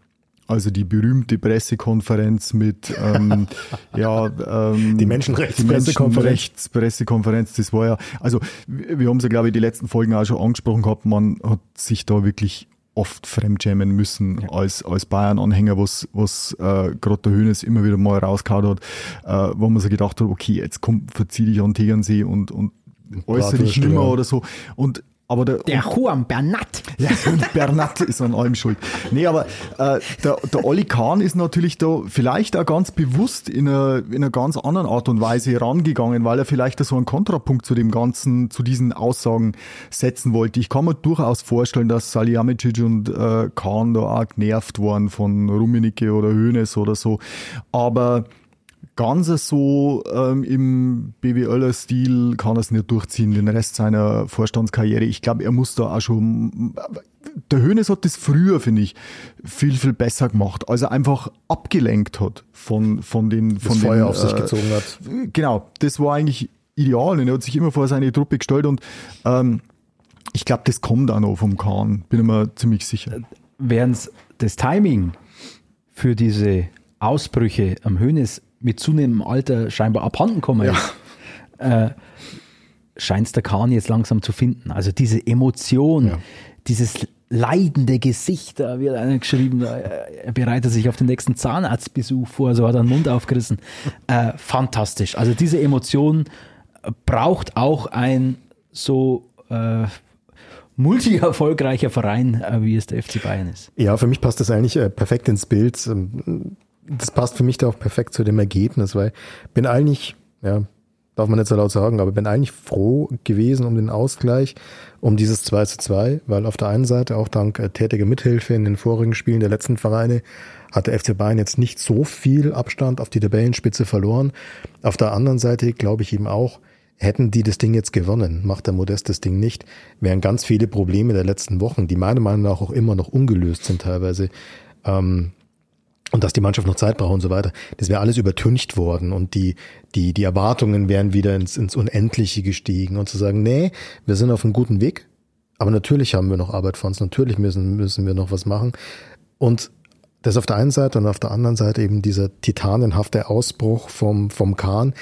Speaker 4: Also die berühmte Pressekonferenz mit ähm, ja ähm,
Speaker 2: Die Menschenrechtspressekonferenz.
Speaker 4: Die Menschenrechtspressekonferenz, das war ja, also wir haben es ja glaube ich die letzten Folgen auch schon angesprochen gehabt, man hat sich da wirklich oft fremdjammen müssen als, als Bayern-Anhänger, was, was äh, gerade der Hönes immer wieder mal rausgehauen hat, äh, wo man sich gedacht hat, okay, jetzt komm, verzieh dich an Tegernsee und, und äußere dich nimmer
Speaker 2: ja.
Speaker 4: oder so. Und Aber der,
Speaker 3: Der Juan Bernat.
Speaker 4: ja, und Bernat ist an allem schuld. Nee, aber äh, der, der Olli Kahn ist natürlich da vielleicht auch ganz bewusst in einer, in einer ganz anderen Art und Weise rangegangen, weil er vielleicht da so einen Kontrapunkt zu dem Ganzen, zu diesen Aussagen setzen wollte. Ich kann mir durchaus vorstellen, dass Salihamidzic und äh, Kahn da auch genervt waren von Rummenigge oder Hoeneß oder so. Aber ganz so ähm, im BWLer-Stil kann er es nicht durchziehen, den Rest seiner Vorstandskarriere. Ich glaube, er muss da auch schon. Der Hönes hat das früher, finde ich, viel, viel besser gemacht, als er einfach abgelenkt hat von, von den.
Speaker 2: Das
Speaker 4: Von
Speaker 2: Feuer
Speaker 4: den,
Speaker 2: auf sich
Speaker 4: äh,
Speaker 2: gezogen hat.
Speaker 4: Genau, das war eigentlich ideal und er hat sich immer vor seine Truppe gestellt und ähm, ich glaube, das kommt auch noch vom Kahn, bin ich mir ziemlich sicher.
Speaker 3: während das Timing für diese Ausbrüche am Hönes mit zunehmendem Alter scheinbar abhanden kommen ist, äh, scheint es der Kahn jetzt langsam zu finden. Also diese Emotion,
Speaker 2: Ja.
Speaker 3: dieses leidende Gesicht, da wird einer geschrieben, äh, er bereitet sich auf den nächsten Zahnarztbesuch vor, so hat er den Mund aufgerissen. Äh, fantastisch. Also diese Emotion braucht auch ein so äh, multi-erfolgreicher Verein, äh, wie es der FC Bayern ist.
Speaker 2: Ja, für mich passt das eigentlich äh, perfekt ins Bild. Das passt für mich da auch perfekt zu dem Ergebnis, weil bin eigentlich, ja, darf man nicht so laut sagen, aber bin eigentlich froh gewesen um den Ausgleich, um dieses 2 zu 2, weil auf der einen Seite auch dank äh, tätiger Mithilfe in den vorigen Spielen der letzten Vereine hat der FC Bayern jetzt nicht so viel Abstand auf die Tabellenspitze verloren. Auf der anderen Seite glaube ich eben auch, hätten die das Ding jetzt gewonnen, macht der Modest das Ding nicht, wären ganz viele Probleme der letzten Wochen, die meiner Meinung nach auch immer noch ungelöst sind teilweise, ähm, und dass die Mannschaft noch Zeit braucht und so weiter. Das wäre alles übertüncht worden und die, die, die Erwartungen wären wieder ins, ins Unendliche gestiegen und zu sagen, nee, wir sind auf einem guten Weg, aber natürlich haben wir noch Arbeit vor uns, natürlich müssen, müssen wir noch was machen. Und das auf der einen Seite und auf der anderen Seite eben dieser titanenhafte Ausbruch vom, vom Kahn,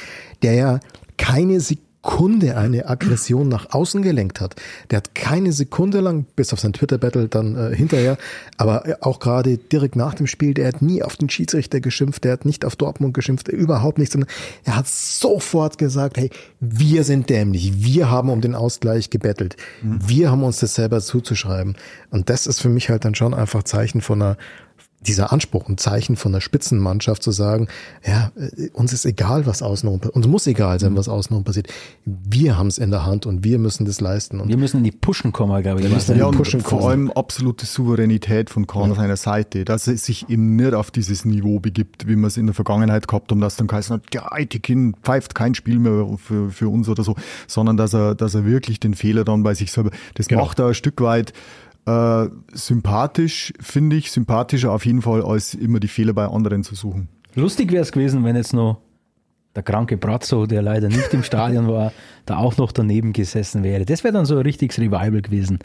Speaker 2: der ja keine Sekunde eine Aggression nach außen gelenkt hat. Der hat keine Sekunde lang, bis auf sein Twitter-Battle dann äh, hinterher, aber auch gerade direkt nach dem Spiel, der hat nie auf den Schiedsrichter geschimpft, der hat nicht auf Dortmund geschimpft, überhaupt nichts, sondern er hat sofort gesagt, hey, wir sind dämlich, wir haben um den Ausgleich gebettelt, wir haben uns das selber zuzuschreiben. Und das ist für mich halt dann schon einfach Zeichen von einer dieser Anspruch und Zeichen von der Spitzenmannschaft zu sagen, ja, äh, uns ist egal, was außenrum passiert. Uns muss egal sein, was außenrum passiert. Wir haben es in der Hand und wir müssen das leisten. Und
Speaker 3: Wir müssen in die Pushen kommen, glaube ich.
Speaker 2: Wir müssen in
Speaker 4: Ja, und
Speaker 2: Pushen
Speaker 4: vor
Speaker 2: kommen.
Speaker 4: allem absolute Souveränität von Kahn auf seiner Seite, dass er sich eben nicht auf dieses Niveau begibt, wie man es in der Vergangenheit gehabt haben, dass dann geheißen hat, ja, Aitikin pfeift kein Spiel mehr für, für uns oder so, sondern dass er, dass er wirklich den Fehler dann bei sich selber, das
Speaker 2: Genau.
Speaker 4: macht er ein Stück weit äh, sympathisch, finde ich, sympathischer auf jeden Fall, als immer die Fehler bei anderen zu suchen.
Speaker 3: Lustig wäre es gewesen, wenn jetzt noch der kranke Brazzo, der leider nicht im Stadion war, da auch noch daneben gesessen wäre. Das wäre dann so ein richtiges Revival gewesen,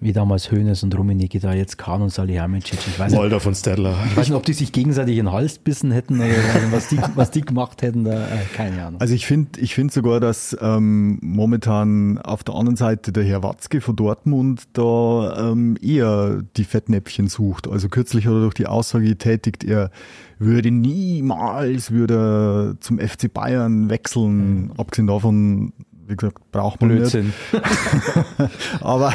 Speaker 3: wie damals Hoeneß und Rummenigge da jetzt Kahn und Salihamidzic. Ich weiß nicht,
Speaker 2: Molder von Stedler.
Speaker 3: ich weiß nicht, ob die sich gegenseitig in den Hals bissen hätten oder was die, was die gemacht hätten, da, äh, keine Ahnung.
Speaker 4: Also ich finde ich finde sogar, dass ähm, momentan auf der anderen Seite der Herr Watzke von Dortmund da ähm, eher die Fettnäpfchen sucht. Also kürzlich hat er durch die Aussage getätigt, er würde niemals würde zum FC Bayern wechseln. Abgesehen davon, wie gesagt, braucht man nicht.
Speaker 3: Blödsinn.
Speaker 4: Aber,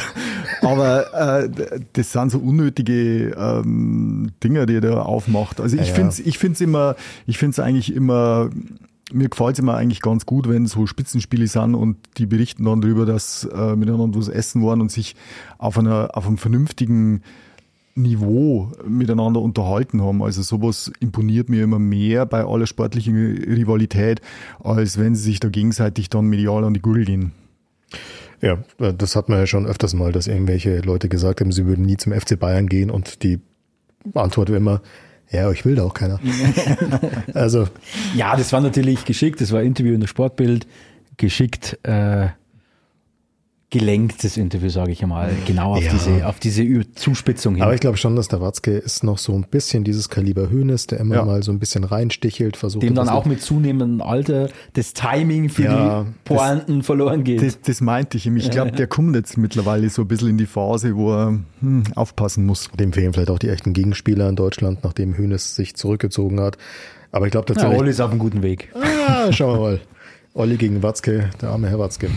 Speaker 4: aber äh, das sind so unnötige ähm, Dinge, die er da aufmacht. Also ich
Speaker 2: ja.
Speaker 4: finde es ich find's immer, ich finde es eigentlich immer, mir gefällt es immer eigentlich ganz gut, wenn so Spitzenspiele sind und die berichten dann darüber, dass äh, miteinander was essen waren und sich auf einer auf einem vernünftigen Niveau miteinander unterhalten haben. Also sowas imponiert mir immer mehr bei aller sportlichen Rivalität, als wenn sie sich da gegenseitig dann medial an die Gurgel gehen.
Speaker 2: Ja, das hat man ja schon öfters mal, dass irgendwelche Leute gesagt haben, sie würden nie zum FC Bayern gehen und die Antwort war immer, ja, ich will da auch keiner. also,
Speaker 3: Ja, das war natürlich geschickt, das war ein Interview in der Sportbild, geschickt äh, gelenktes Interview, sage ich einmal, genau auf
Speaker 2: Ja.
Speaker 3: diese, auf diese Zuspitzung hin.
Speaker 2: aber ich glaube schon, dass der Watzke ist noch so ein bisschen dieses Kaliber Hönes, der immer
Speaker 4: Ja.
Speaker 2: mal so ein bisschen reinstichelt, versucht.
Speaker 3: dem dann auch mit zunehmendem Alter das Timing für
Speaker 2: Ja,
Speaker 3: die Pointen verloren geht.
Speaker 4: Das, das meinte ich ihm. Ich glaube, der kommt jetzt mittlerweile so ein bisschen in die Phase, wo er hm, aufpassen muss.
Speaker 2: Dem fehlen vielleicht auch die echten Gegenspieler in Deutschland, nachdem Hönes sich zurückgezogen hat. Aber ich glaube
Speaker 3: ja,
Speaker 2: tatsächlich.
Speaker 3: Olli ist auf einem guten Weg.
Speaker 2: Ah, schauen wir mal. Olli gegen Watzke, der arme Herr Watzke.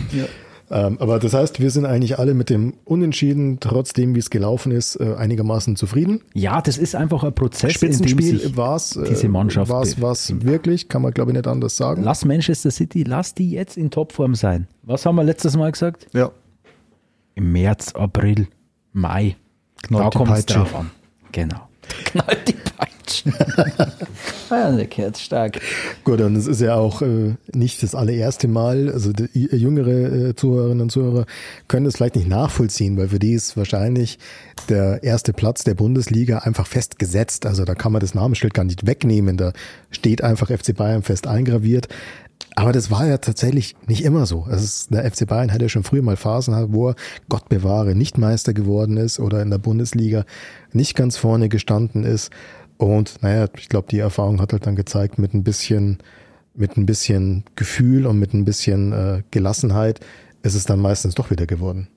Speaker 2: Ähm, aber das heißt, wir sind eigentlich alle mit dem Unentschieden, trotzdem wie es gelaufen ist, äh, einigermaßen zufrieden.
Speaker 3: Ja, das ist einfach ein Prozess,
Speaker 2: Spitzenspiel war es
Speaker 3: diese Mannschaft
Speaker 2: war's, war's wirklich, kann man glaube ich nicht anders sagen.
Speaker 3: Lass Manchester City, lass die jetzt in Topform sein. Was haben wir letztes Mal gesagt?
Speaker 4: Ja.
Speaker 3: Im März, April, Mai.
Speaker 4: Knallt
Speaker 3: da kommt es drauf an. Genau. Knallt die Peitsche. ja, der kehrt stark.
Speaker 2: Gut, und es ist ja auch äh, nicht das allererste Mal, also die jüngere äh, Zuhörerinnen und Zuhörer können es vielleicht nicht nachvollziehen, weil für die ist wahrscheinlich der erste Platz der Bundesliga einfach festgesetzt. Also da kann man das Namensschild gar nicht wegnehmen, da steht einfach FC Bayern fest eingraviert. Aber das war ja tatsächlich nicht immer so. Ist, der FC Bayern hat ja schon früher mal Phasen, wo er, Gott bewahre, nicht Meister geworden ist oder in der Bundesliga nicht ganz vorne gestanden ist. Und naja, ich glaube, die Erfahrung hat halt dann gezeigt, mit ein bisschen, mit ein bisschen Gefühl und mit ein bisschen äh, Gelassenheit ist es dann meistens doch wieder geworden.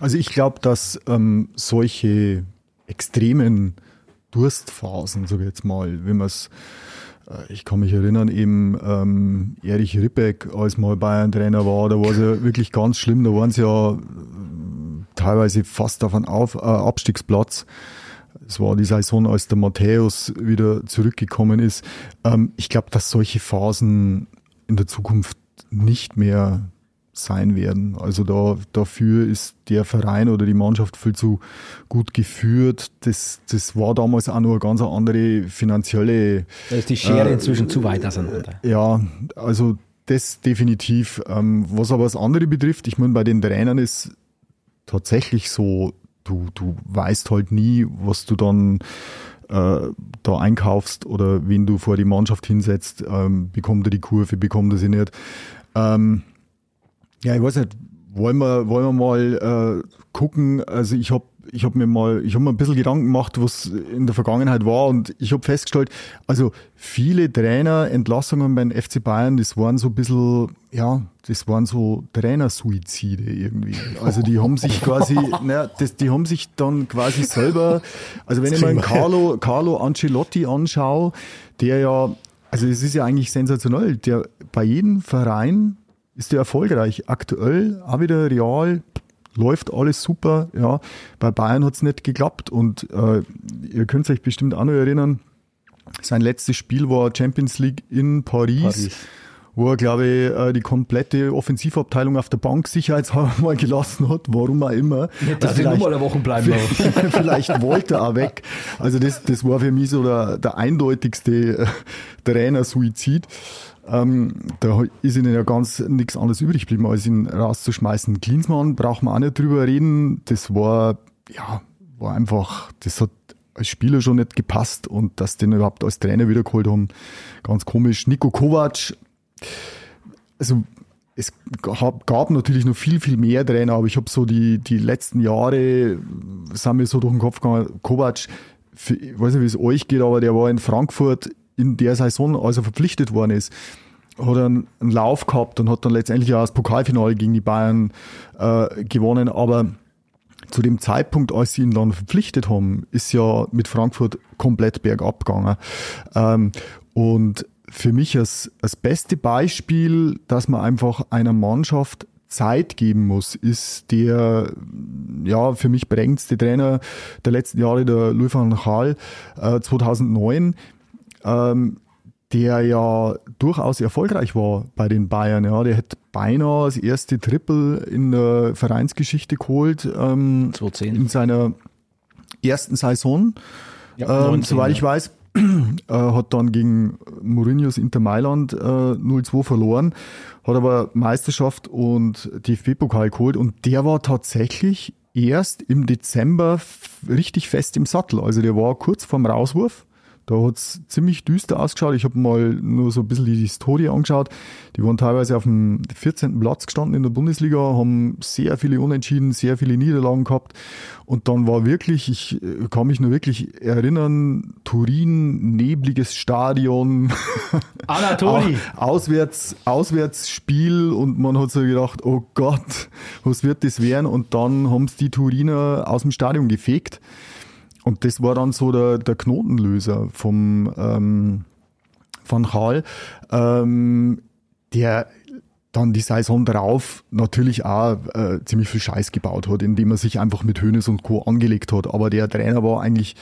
Speaker 4: Also ich glaube, dass ähm, solche extremen Durstphasen, ich jetzt mal, wenn man es, ich kann mich erinnern, eben ähm, Erich Rippeck, als mal Bayern-Trainer war, da war es ja wirklich ganz schlimm, da waren sie ja äh, teilweise fast auf einen auf, äh, Abstiegsplatz. Es war die Saison, als der Matthäus wieder zurückgekommen ist. Ähm, ich glaube, dass solche Phasen in der Zukunft nicht mehr sein werden. Also da, dafür ist der Verein oder die Mannschaft viel zu gut geführt. Das, das war damals auch nur eine ganz andere finanzielle.
Speaker 3: Da ist die Schere inzwischen zu weit auseinander.
Speaker 4: Ja, also das definitiv. Ähm, was aber das andere betrifft, ich meine, bei den Trainern ist tatsächlich so, du, du weißt halt nie, was du dann äh, da einkaufst oder wen du vor die Mannschaft hinsetzt, ähm, bekommt er die Kurve, bekommt er sie nicht. Ähm, ja, ich weiß nicht, wollen wir, wollen wir mal äh, gucken. Also ich habe ich hab mir mal, ich habe mir ein bisschen Gedanken gemacht, was in der Vergangenheit war und ich habe festgestellt, also viele Trainerentlassungen beim FC Bayern, das waren so ein bisschen, ja, das waren so Trainersuizide irgendwie. Also die haben sich quasi, naja, das, die haben sich dann quasi selber, also wenn ich mal einen Carlo, Carlo Ancelotti anschaue, der ja, also es ist ja eigentlich sensationell, der bei jedem Verein ist der erfolgreich. Aktuell auch wieder real, läuft alles super. Ja, bei Bayern hat's nicht geklappt und äh, ihr könnt euch bestimmt auch noch erinnern, sein letztes Spiel war Champions League in Paris.
Speaker 3: Paris.
Speaker 4: Wo er, glaube ich, äh, die komplette Offensivabteilung auf der Bank sicherheitshalber mal gelassen hat, warum auch immer.
Speaker 3: Dass
Speaker 4: Also vielleicht-
Speaker 3: mal eine Woche bleiben.
Speaker 4: Vielleicht wollte er auch weg. Also das, das war für mich so der, der eindeutigste äh, Trainer-Suizid. Ähm, da ist ihnen ja ganz nichts anderes übrig geblieben, als ihn rauszuschmeißen. Klinsmann braucht man auch nicht drüber reden. Das war, ja, war einfach, das hat als Spieler schon nicht gepasst und dass den überhaupt als Trainer wiedergeholt haben, ganz komisch. Nico Kovac, also es gab, natürlich noch viel, viel mehr Trainer, aber ich habe so die, die letzten Jahre, sind mir so durch den Kopf gegangen, Kovac, für, ich weiß nicht, wie es euch geht, aber der war in Frankfurt in der Saison, als er verpflichtet worden ist, hat er einen, Lauf gehabt und hat dann letztendlich auch das Pokalfinale gegen die Bayern äh, gewonnen, aber zu dem Zeitpunkt, als sie ihn dann verpflichtet haben, ist ja mit Frankfurt komplett bergab gegangen. Ähm, und für mich das, das beste Beispiel, dass man einfach einer Mannschaft Zeit geben muss, ist der ja für mich prägendste Trainer der letzten Jahre, der Louis van Gaal, äh, 2009. Ähm, der ja durchaus erfolgreich war bei den Bayern. Ja, der hätte beinahe das erste Triple in der Vereinsgeschichte geholt ähm,
Speaker 3: 2010.
Speaker 4: in seiner ersten Saison.
Speaker 3: Ja,
Speaker 4: ähm,
Speaker 3: 19,
Speaker 4: soweit ich
Speaker 3: ja.
Speaker 4: weiß, äh, hat dann gegen Mourinhos Inter Mailand äh, 0-2 verloren, hat aber Meisterschaft und DFB-Pokal geholt und der war tatsächlich erst im Dezember richtig fest im Sattel. Also der war kurz vorm Rauswurf. Da hat's ziemlich düster ausgeschaut. Ich habe mal nur so ein bisschen die Historie angeschaut. Die waren teilweise auf dem 14. Platz gestanden in der Bundesliga, haben sehr viele Unentschieden, sehr viele Niederlagen gehabt. Und dann war wirklich, ich äh, kann mich nur wirklich erinnern, Turin, nebliges Stadion,
Speaker 3: Anatoli.
Speaker 4: Au- Auswärts, Auswärtsspiel und man hat so gedacht, oh Gott, was wird das werden? Und dann haben es die Turiner aus dem Stadion gefegt. Und das war dann so der, der Knotenlöser vom ähm, von Hall. Ähm, der dann die Saison drauf natürlich auch äh, ziemlich viel Scheiß gebaut hat, indem er sich einfach mit Hönes und Co. angelegt hat. Aber der Trainer war eigentlich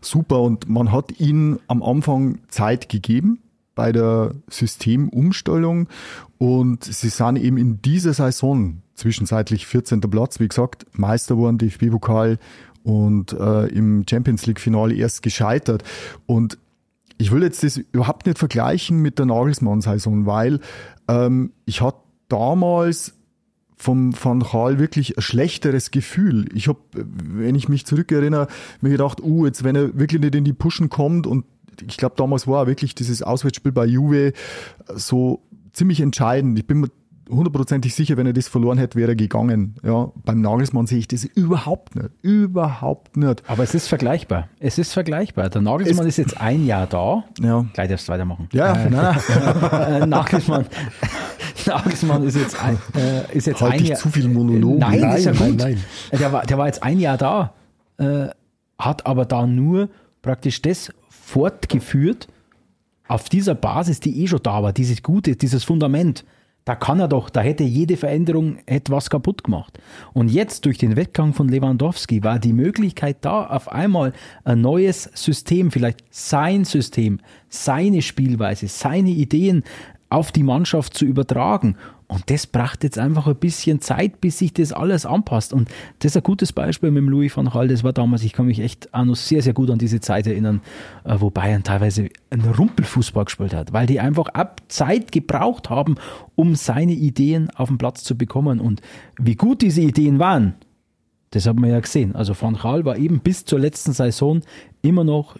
Speaker 4: super und man hat ihm am Anfang Zeit gegeben bei der Systemumstellung und sie sind eben in dieser Saison zwischenzeitlich 14. Platz, wie gesagt, Meister wurden, DFB-Pokal und äh, im Champions League-Finale erst gescheitert. Und ich will jetzt das überhaupt nicht vergleichen mit der Nagelsmann-Saison, weil ähm, ich hatte damals vom Van Gaal wirklich ein schlechteres Gefühl. Ich habe, wenn ich mich zurückerinnere, mir gedacht, uh, jetzt wenn er wirklich nicht in die Pushen kommt und ich glaube, damals war wirklich dieses Auswärtsspiel bei Juve so ziemlich entscheidend. Ich bin mir hundertprozentig sicher, wenn er das verloren hätte, wäre er gegangen. Ja, beim Nagelsmann sehe ich das überhaupt nicht. Überhaupt nicht.
Speaker 3: Aber es ist vergleichbar. Es ist vergleichbar. Der Nagelsmann es, ist jetzt ein Jahr da.
Speaker 4: Ja.
Speaker 3: Gleich darfst du weitermachen.
Speaker 4: Ja,
Speaker 3: äh, nein, nein. Nagelsmann, Nagelsmann ist jetzt ein, äh, ist jetzt
Speaker 4: halt
Speaker 3: ein Jahr.
Speaker 4: zu viel Monolog.
Speaker 3: Nein,
Speaker 2: Nein,
Speaker 3: ist ja
Speaker 2: nein,
Speaker 3: gut.
Speaker 2: nein.
Speaker 3: Der, war, der war jetzt ein Jahr da, äh, hat aber da nur praktisch das fortgeführt auf dieser Basis, die eh schon da war, dieses Gute, dieses Fundament. Da kann er doch, da hätte jede Veränderung etwas kaputt gemacht. Und jetzt durch den Wettgang von Lewandowski war die Möglichkeit da, auf einmal ein neues System, vielleicht sein System, seine Spielweise, seine Ideen auf die Mannschaft zu übertragen. Und das brachte jetzt einfach ein bisschen Zeit, bis sich das alles anpasst. Und das ist ein gutes Beispiel mit dem Louis van Gaal. Das war damals, ich kann mich echt auch noch sehr, sehr gut an diese Zeit erinnern, äh, wo Bayern teilweise einen Rumpelfußball gespielt hat, weil die einfach ab Zeit gebraucht haben, um seine Ideen auf den Platz zu bekommen. Und wie gut diese Ideen waren, das haben wir ja gesehen. Also Van Gaal war eben bis zur letzten Saison immer noch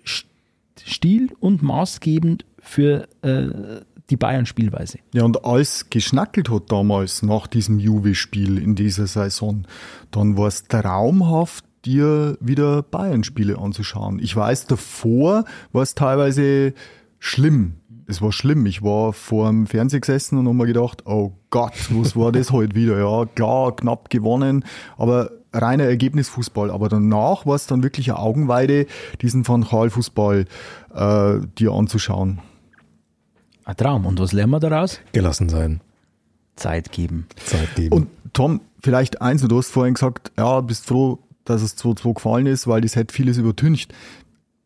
Speaker 3: stil und maßgebend für äh, die Bayern-Spielweise.
Speaker 4: Ja, und alles geschnackelt hat damals nach diesem Juve-Spiel in dieser Saison, dann war es traumhaft, dir wieder Bayern-Spiele anzuschauen. Ich weiß, davor war es teilweise schlimm. Es war schlimm. Ich war vor dem Fernseher gesessen und habe mir gedacht, oh Gott, was war das heute wieder? Ja, klar, knapp gewonnen, aber reiner Ergebnisfußball. Aber danach war es dann wirklich eine Augenweide, diesen Van Gaal-Fußball äh, dir anzuschauen.
Speaker 3: Ein Traum. Und was lernen wir daraus?
Speaker 2: Gelassen sein.
Speaker 3: Zeit geben.
Speaker 2: Zeit geben.
Speaker 4: Und Tom, vielleicht eins, du hast vorhin gesagt, ja, bist froh, dass es 2-2 gefallen ist, weil das hätte vieles übertüncht.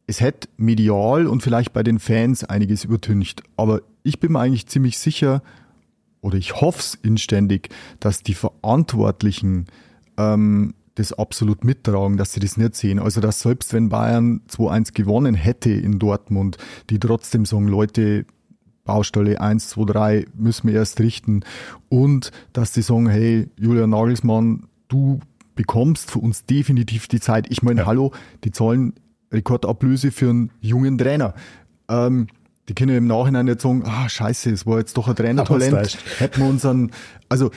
Speaker 4: Es hätte medial und vielleicht bei den Fans einiges übertüncht. Aber ich bin mir eigentlich ziemlich sicher, oder ich hoffe es inständig, dass die Verantwortlichen ähm, das absolut mittragen, dass sie das nicht sehen. Also dass selbst wenn Bayern 2-1 gewonnen hätte in Dortmund, die trotzdem sagen, Leute, Baustelle 1, 2, 3 müssen wir erst richten. Und dass die sagen, hey, Julian Nagelsmann, du bekommst für uns definitiv die Zeit. Ich meine,
Speaker 2: Ja.
Speaker 4: hallo, die zahlen Rekordablöse für einen jungen Trainer. Ähm, die können im Nachhinein nicht sagen, ah, scheiße, es war jetzt doch ein Trainertalent. Hätten wir unseren, also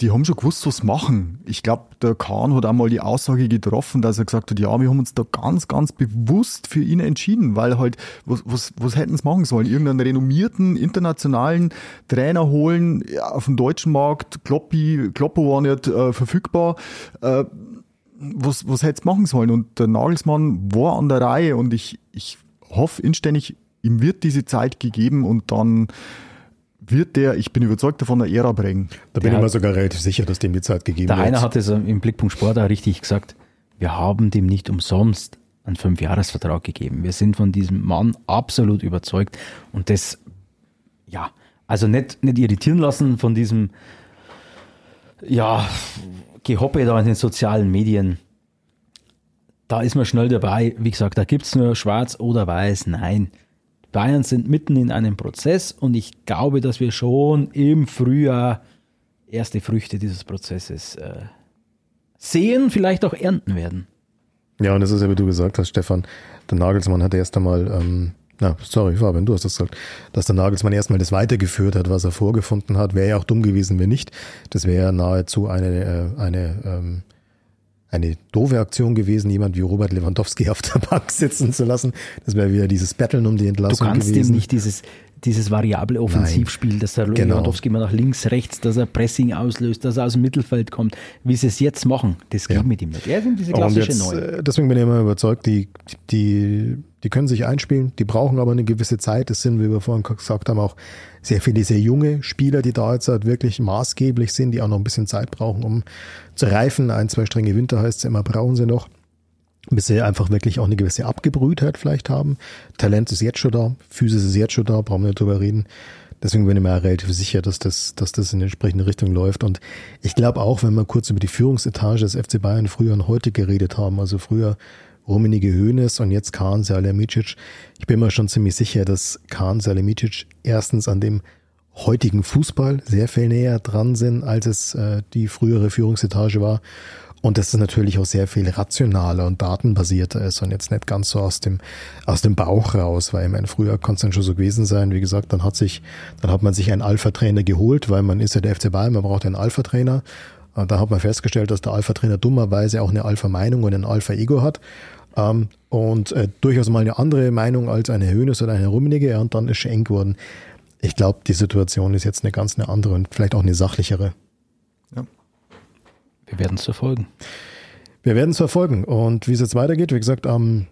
Speaker 4: die haben schon gewusst, was machen. Ich glaube, der Kahn hat einmal die Aussage getroffen, dass er gesagt hat, ja, wir haben uns da ganz, ganz bewusst für ihn entschieden, weil halt, was, was, was hätten sie machen sollen? Irgendeinen renommierten internationalen Trainer holen ja, auf dem deutschen Markt, Kloppi, Kloppo war nicht äh, verfügbar. Äh, was, was hätte machen sollen? Und der Nagelsmann war an der Reihe und ich, ich hoffe inständig, ihm wird diese Zeit gegeben und dann wird der, ich bin überzeugt davon, eine Ära bringen.
Speaker 2: da bin
Speaker 3: der
Speaker 2: ich mir sogar relativ sicher, dass dem die Zeit gegeben
Speaker 3: Der
Speaker 2: wird.
Speaker 3: Heiner hat es im Blickpunkt Sport auch richtig gesagt. Wir haben dem nicht umsonst einen Fünfjahresvertrag gegeben. Wir sind von diesem Mann absolut überzeugt und das, ja, also nicht, nicht irritieren lassen von diesem, ja, Gehoppe da in den sozialen Medien. Da ist man schnell dabei. Wie gesagt, da gibt's nur schwarz oder weiß. Nein. Bayern sind mitten in einem Prozess und ich glaube, dass wir schon im Frühjahr erste Früchte dieses Prozesses äh, sehen, vielleicht auch ernten werden.
Speaker 2: Ja, und das ist ja, wie du gesagt hast, Stefan, der Nagelsmann hat erst einmal, ähm, na, sorry, Fabian, du hast das gesagt, dass der Nagelsmann erstmal das weitergeführt hat, was er vorgefunden hat. Wäre ja auch dumm gewesen, wenn nicht. Das wäre ja nahezu eine, äh, eine, ähm, eine doofe Aktion gewesen, jemand wie Robert Lewandowski auf der Bank sitzen zu lassen. Das wäre wieder dieses Betteln um die
Speaker 3: Du
Speaker 2: Entlassung
Speaker 3: kannst
Speaker 2: gewesen.
Speaker 3: dem nicht dieses, dieses variable Offensivspiel, dass der
Speaker 2: Genau.
Speaker 3: Lewandowski immer nach links, rechts, dass er Pressing auslöst, dass er aus dem Mittelfeld kommt, wie sie es jetzt machen, das geht
Speaker 2: Ja.
Speaker 3: mit ihm nicht. Er ist diese klassische Neun.
Speaker 2: äh, deswegen bin ich immer überzeugt, die, die, die können sich einspielen, die brauchen aber eine gewisse Zeit. Das sind, wie wir vorhin gesagt haben, auch sehr viele sehr junge Spieler, die da jetzt halt wirklich maßgeblich sind, die auch noch ein bisschen Zeit brauchen, um zu reifen. Ein, zwei strenge Winter heißt es immer, brauchen sie noch. Bis sie einfach wirklich auch eine gewisse Abgebrühtheit vielleicht haben. Talent ist jetzt schon da, Physis ist jetzt schon da, brauchen wir nicht drüber reden. Deswegen bin ich mir relativ sicher, dass das, dass das in die entsprechende Richtung läuft. Und ich glaube auch, wenn wir kurz über die Führungsetage des FC Bayern früher und heute geredet haben, also früher Rummenige Hoeneß und jetzt Kahn Salihamidzic, ich bin mir schon ziemlich sicher, dass Kahn Salihamidzic erstens an dem heutigen Fußball sehr viel näher dran sind, als es äh, die frühere Führungsetage war. Und dass es natürlich auch sehr viel rationaler und datenbasierter ist und jetzt nicht ganz so aus dem, aus dem Bauch raus, weil ich meine, früher kann es dann schon so gewesen sein, wie gesagt, dann hat sich, dann hat man sich einen Alpha-Trainer geholt, weil man ist ja der FC Bayern, man braucht einen Alpha-Trainer. Da hat man festgestellt, dass der Alpha-Trainer dummerweise auch eine Alpha-Meinung und ein Alpha-Ego hat. Ähm, und äh, durchaus mal eine andere Meinung als eine Hönes oder eine Rummenige, ja, und dann ist schon eng geworden. Ich glaube, die Situation ist jetzt eine ganz eine andere und vielleicht auch eine sachlichere.
Speaker 3: Wir werden es verfolgen.
Speaker 2: Wir werden es verfolgen. Und wie es jetzt weitergeht, wie gesagt, am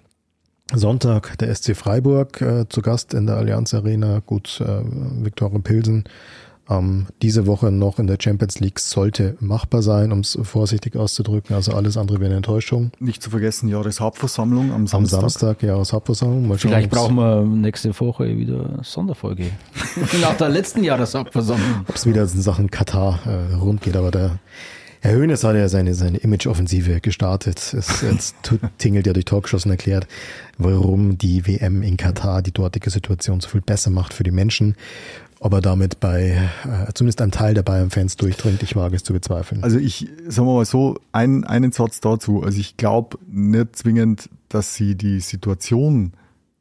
Speaker 2: Sonntag der SC Freiburg äh, zu Gast in der Allianz Arena. Gut, äh, Viktoria Pilsen. Ähm, diese Woche noch in der Champions League sollte machbar sein, um es vorsichtig auszudrücken. Also alles andere wäre eine Enttäuschung.
Speaker 4: Nicht zu vergessen, Jahreshauptversammlung am
Speaker 2: Am
Speaker 4: Samstag.
Speaker 2: Samstag, ja, aus Hauptversammlung. Mal schauen,
Speaker 3: Vielleicht brauchen wir nächste Woche wieder eine Sonderfolge. Nach der letzten Jahreshauptversammlung.
Speaker 2: ob es wieder in Sachen Katar äh, rund geht, aber der Herr Höhnes hat ja seine, seine Image-Offensive gestartet. Es, jetzt tingelt ja durch Talkshows und erklärt, warum die WM in Katar die dortige Situation so viel besser macht für die Menschen. Ob er damit bei äh, zumindest einem Teil der Bayern-Fans durchdringt, ich wage es zu bezweifeln.
Speaker 4: Also ich, sagen wir mal so, ein, einen Satz dazu. Also ich glaube nicht zwingend, dass sie die Situation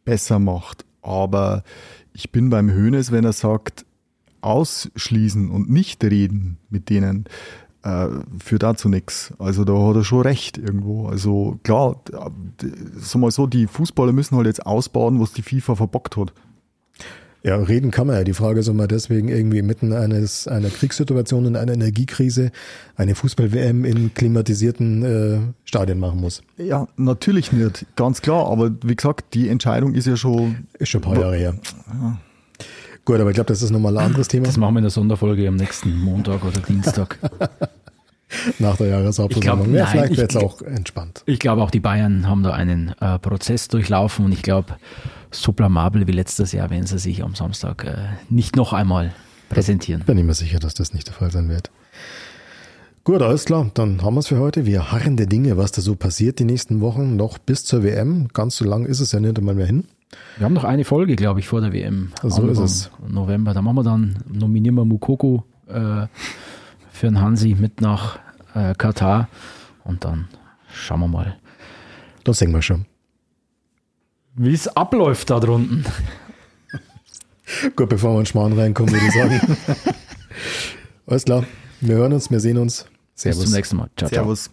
Speaker 4: besser macht, aber ich bin beim Hönes, wenn er sagt, ausschließen und nicht reden mit denen, äh, führt dazu nichts. Also da hat er schon recht irgendwo. Also klar, sagen wir mal so, die Fußballer müssen halt jetzt ausbauen, was die FIFA verbockt hat.
Speaker 2: Ja, reden kann man ja. Die Frage ist, ob man deswegen irgendwie mitten eines, einer Kriegssituation und einer Energiekrise eine Fußball-WM in klimatisierten äh, Stadien machen muss.
Speaker 4: Ja, natürlich nicht, ganz klar. Aber wie gesagt, die Entscheidung ist ja schon
Speaker 2: Ist schon ein paar Jahre her. Gut, aber ich glaube, das ist nochmal ein anderes Thema
Speaker 3: Das machen wir in der Sonderfolge am nächsten Montag oder Dienstag.
Speaker 2: nach der Jahreshauptversammlung. Ja,
Speaker 3: nein,
Speaker 2: vielleicht
Speaker 3: ich
Speaker 2: wird es auch entspannt.
Speaker 3: Ich glaube, auch die Bayern haben da einen äh, Prozess durchlaufen und ich glaube, so blamabel wie letztes Jahr werden sie sich am Samstag äh, nicht noch einmal präsentieren.
Speaker 2: Bin ich mir sicher, dass das nicht der Fall sein wird. Gut, alles klar. Dann haben wir es für heute. Wir harren der Dinge, was da so passiert die nächsten Wochen. Noch bis zur WM. Ganz so lang ist es ja nicht einmal mehr hin.
Speaker 3: Wir haben noch eine Folge, glaube ich, vor der WM.
Speaker 2: So ist es.
Speaker 3: November. Da machen wir dann, nominieren wir Mukoko äh, für den Hansi mit nach äh, Katar und dann schauen wir mal,
Speaker 2: Das sehen wir schon.
Speaker 3: Wie es abläuft da drunten.
Speaker 2: Gut, bevor wir in Schmarrn reinkommen, würde ich sagen. alles klar. Wir hören uns, wir sehen uns.
Speaker 3: Bis
Speaker 2: Servus.
Speaker 3: zum nächsten Mal. Ciao, ciao.
Speaker 4: Servus.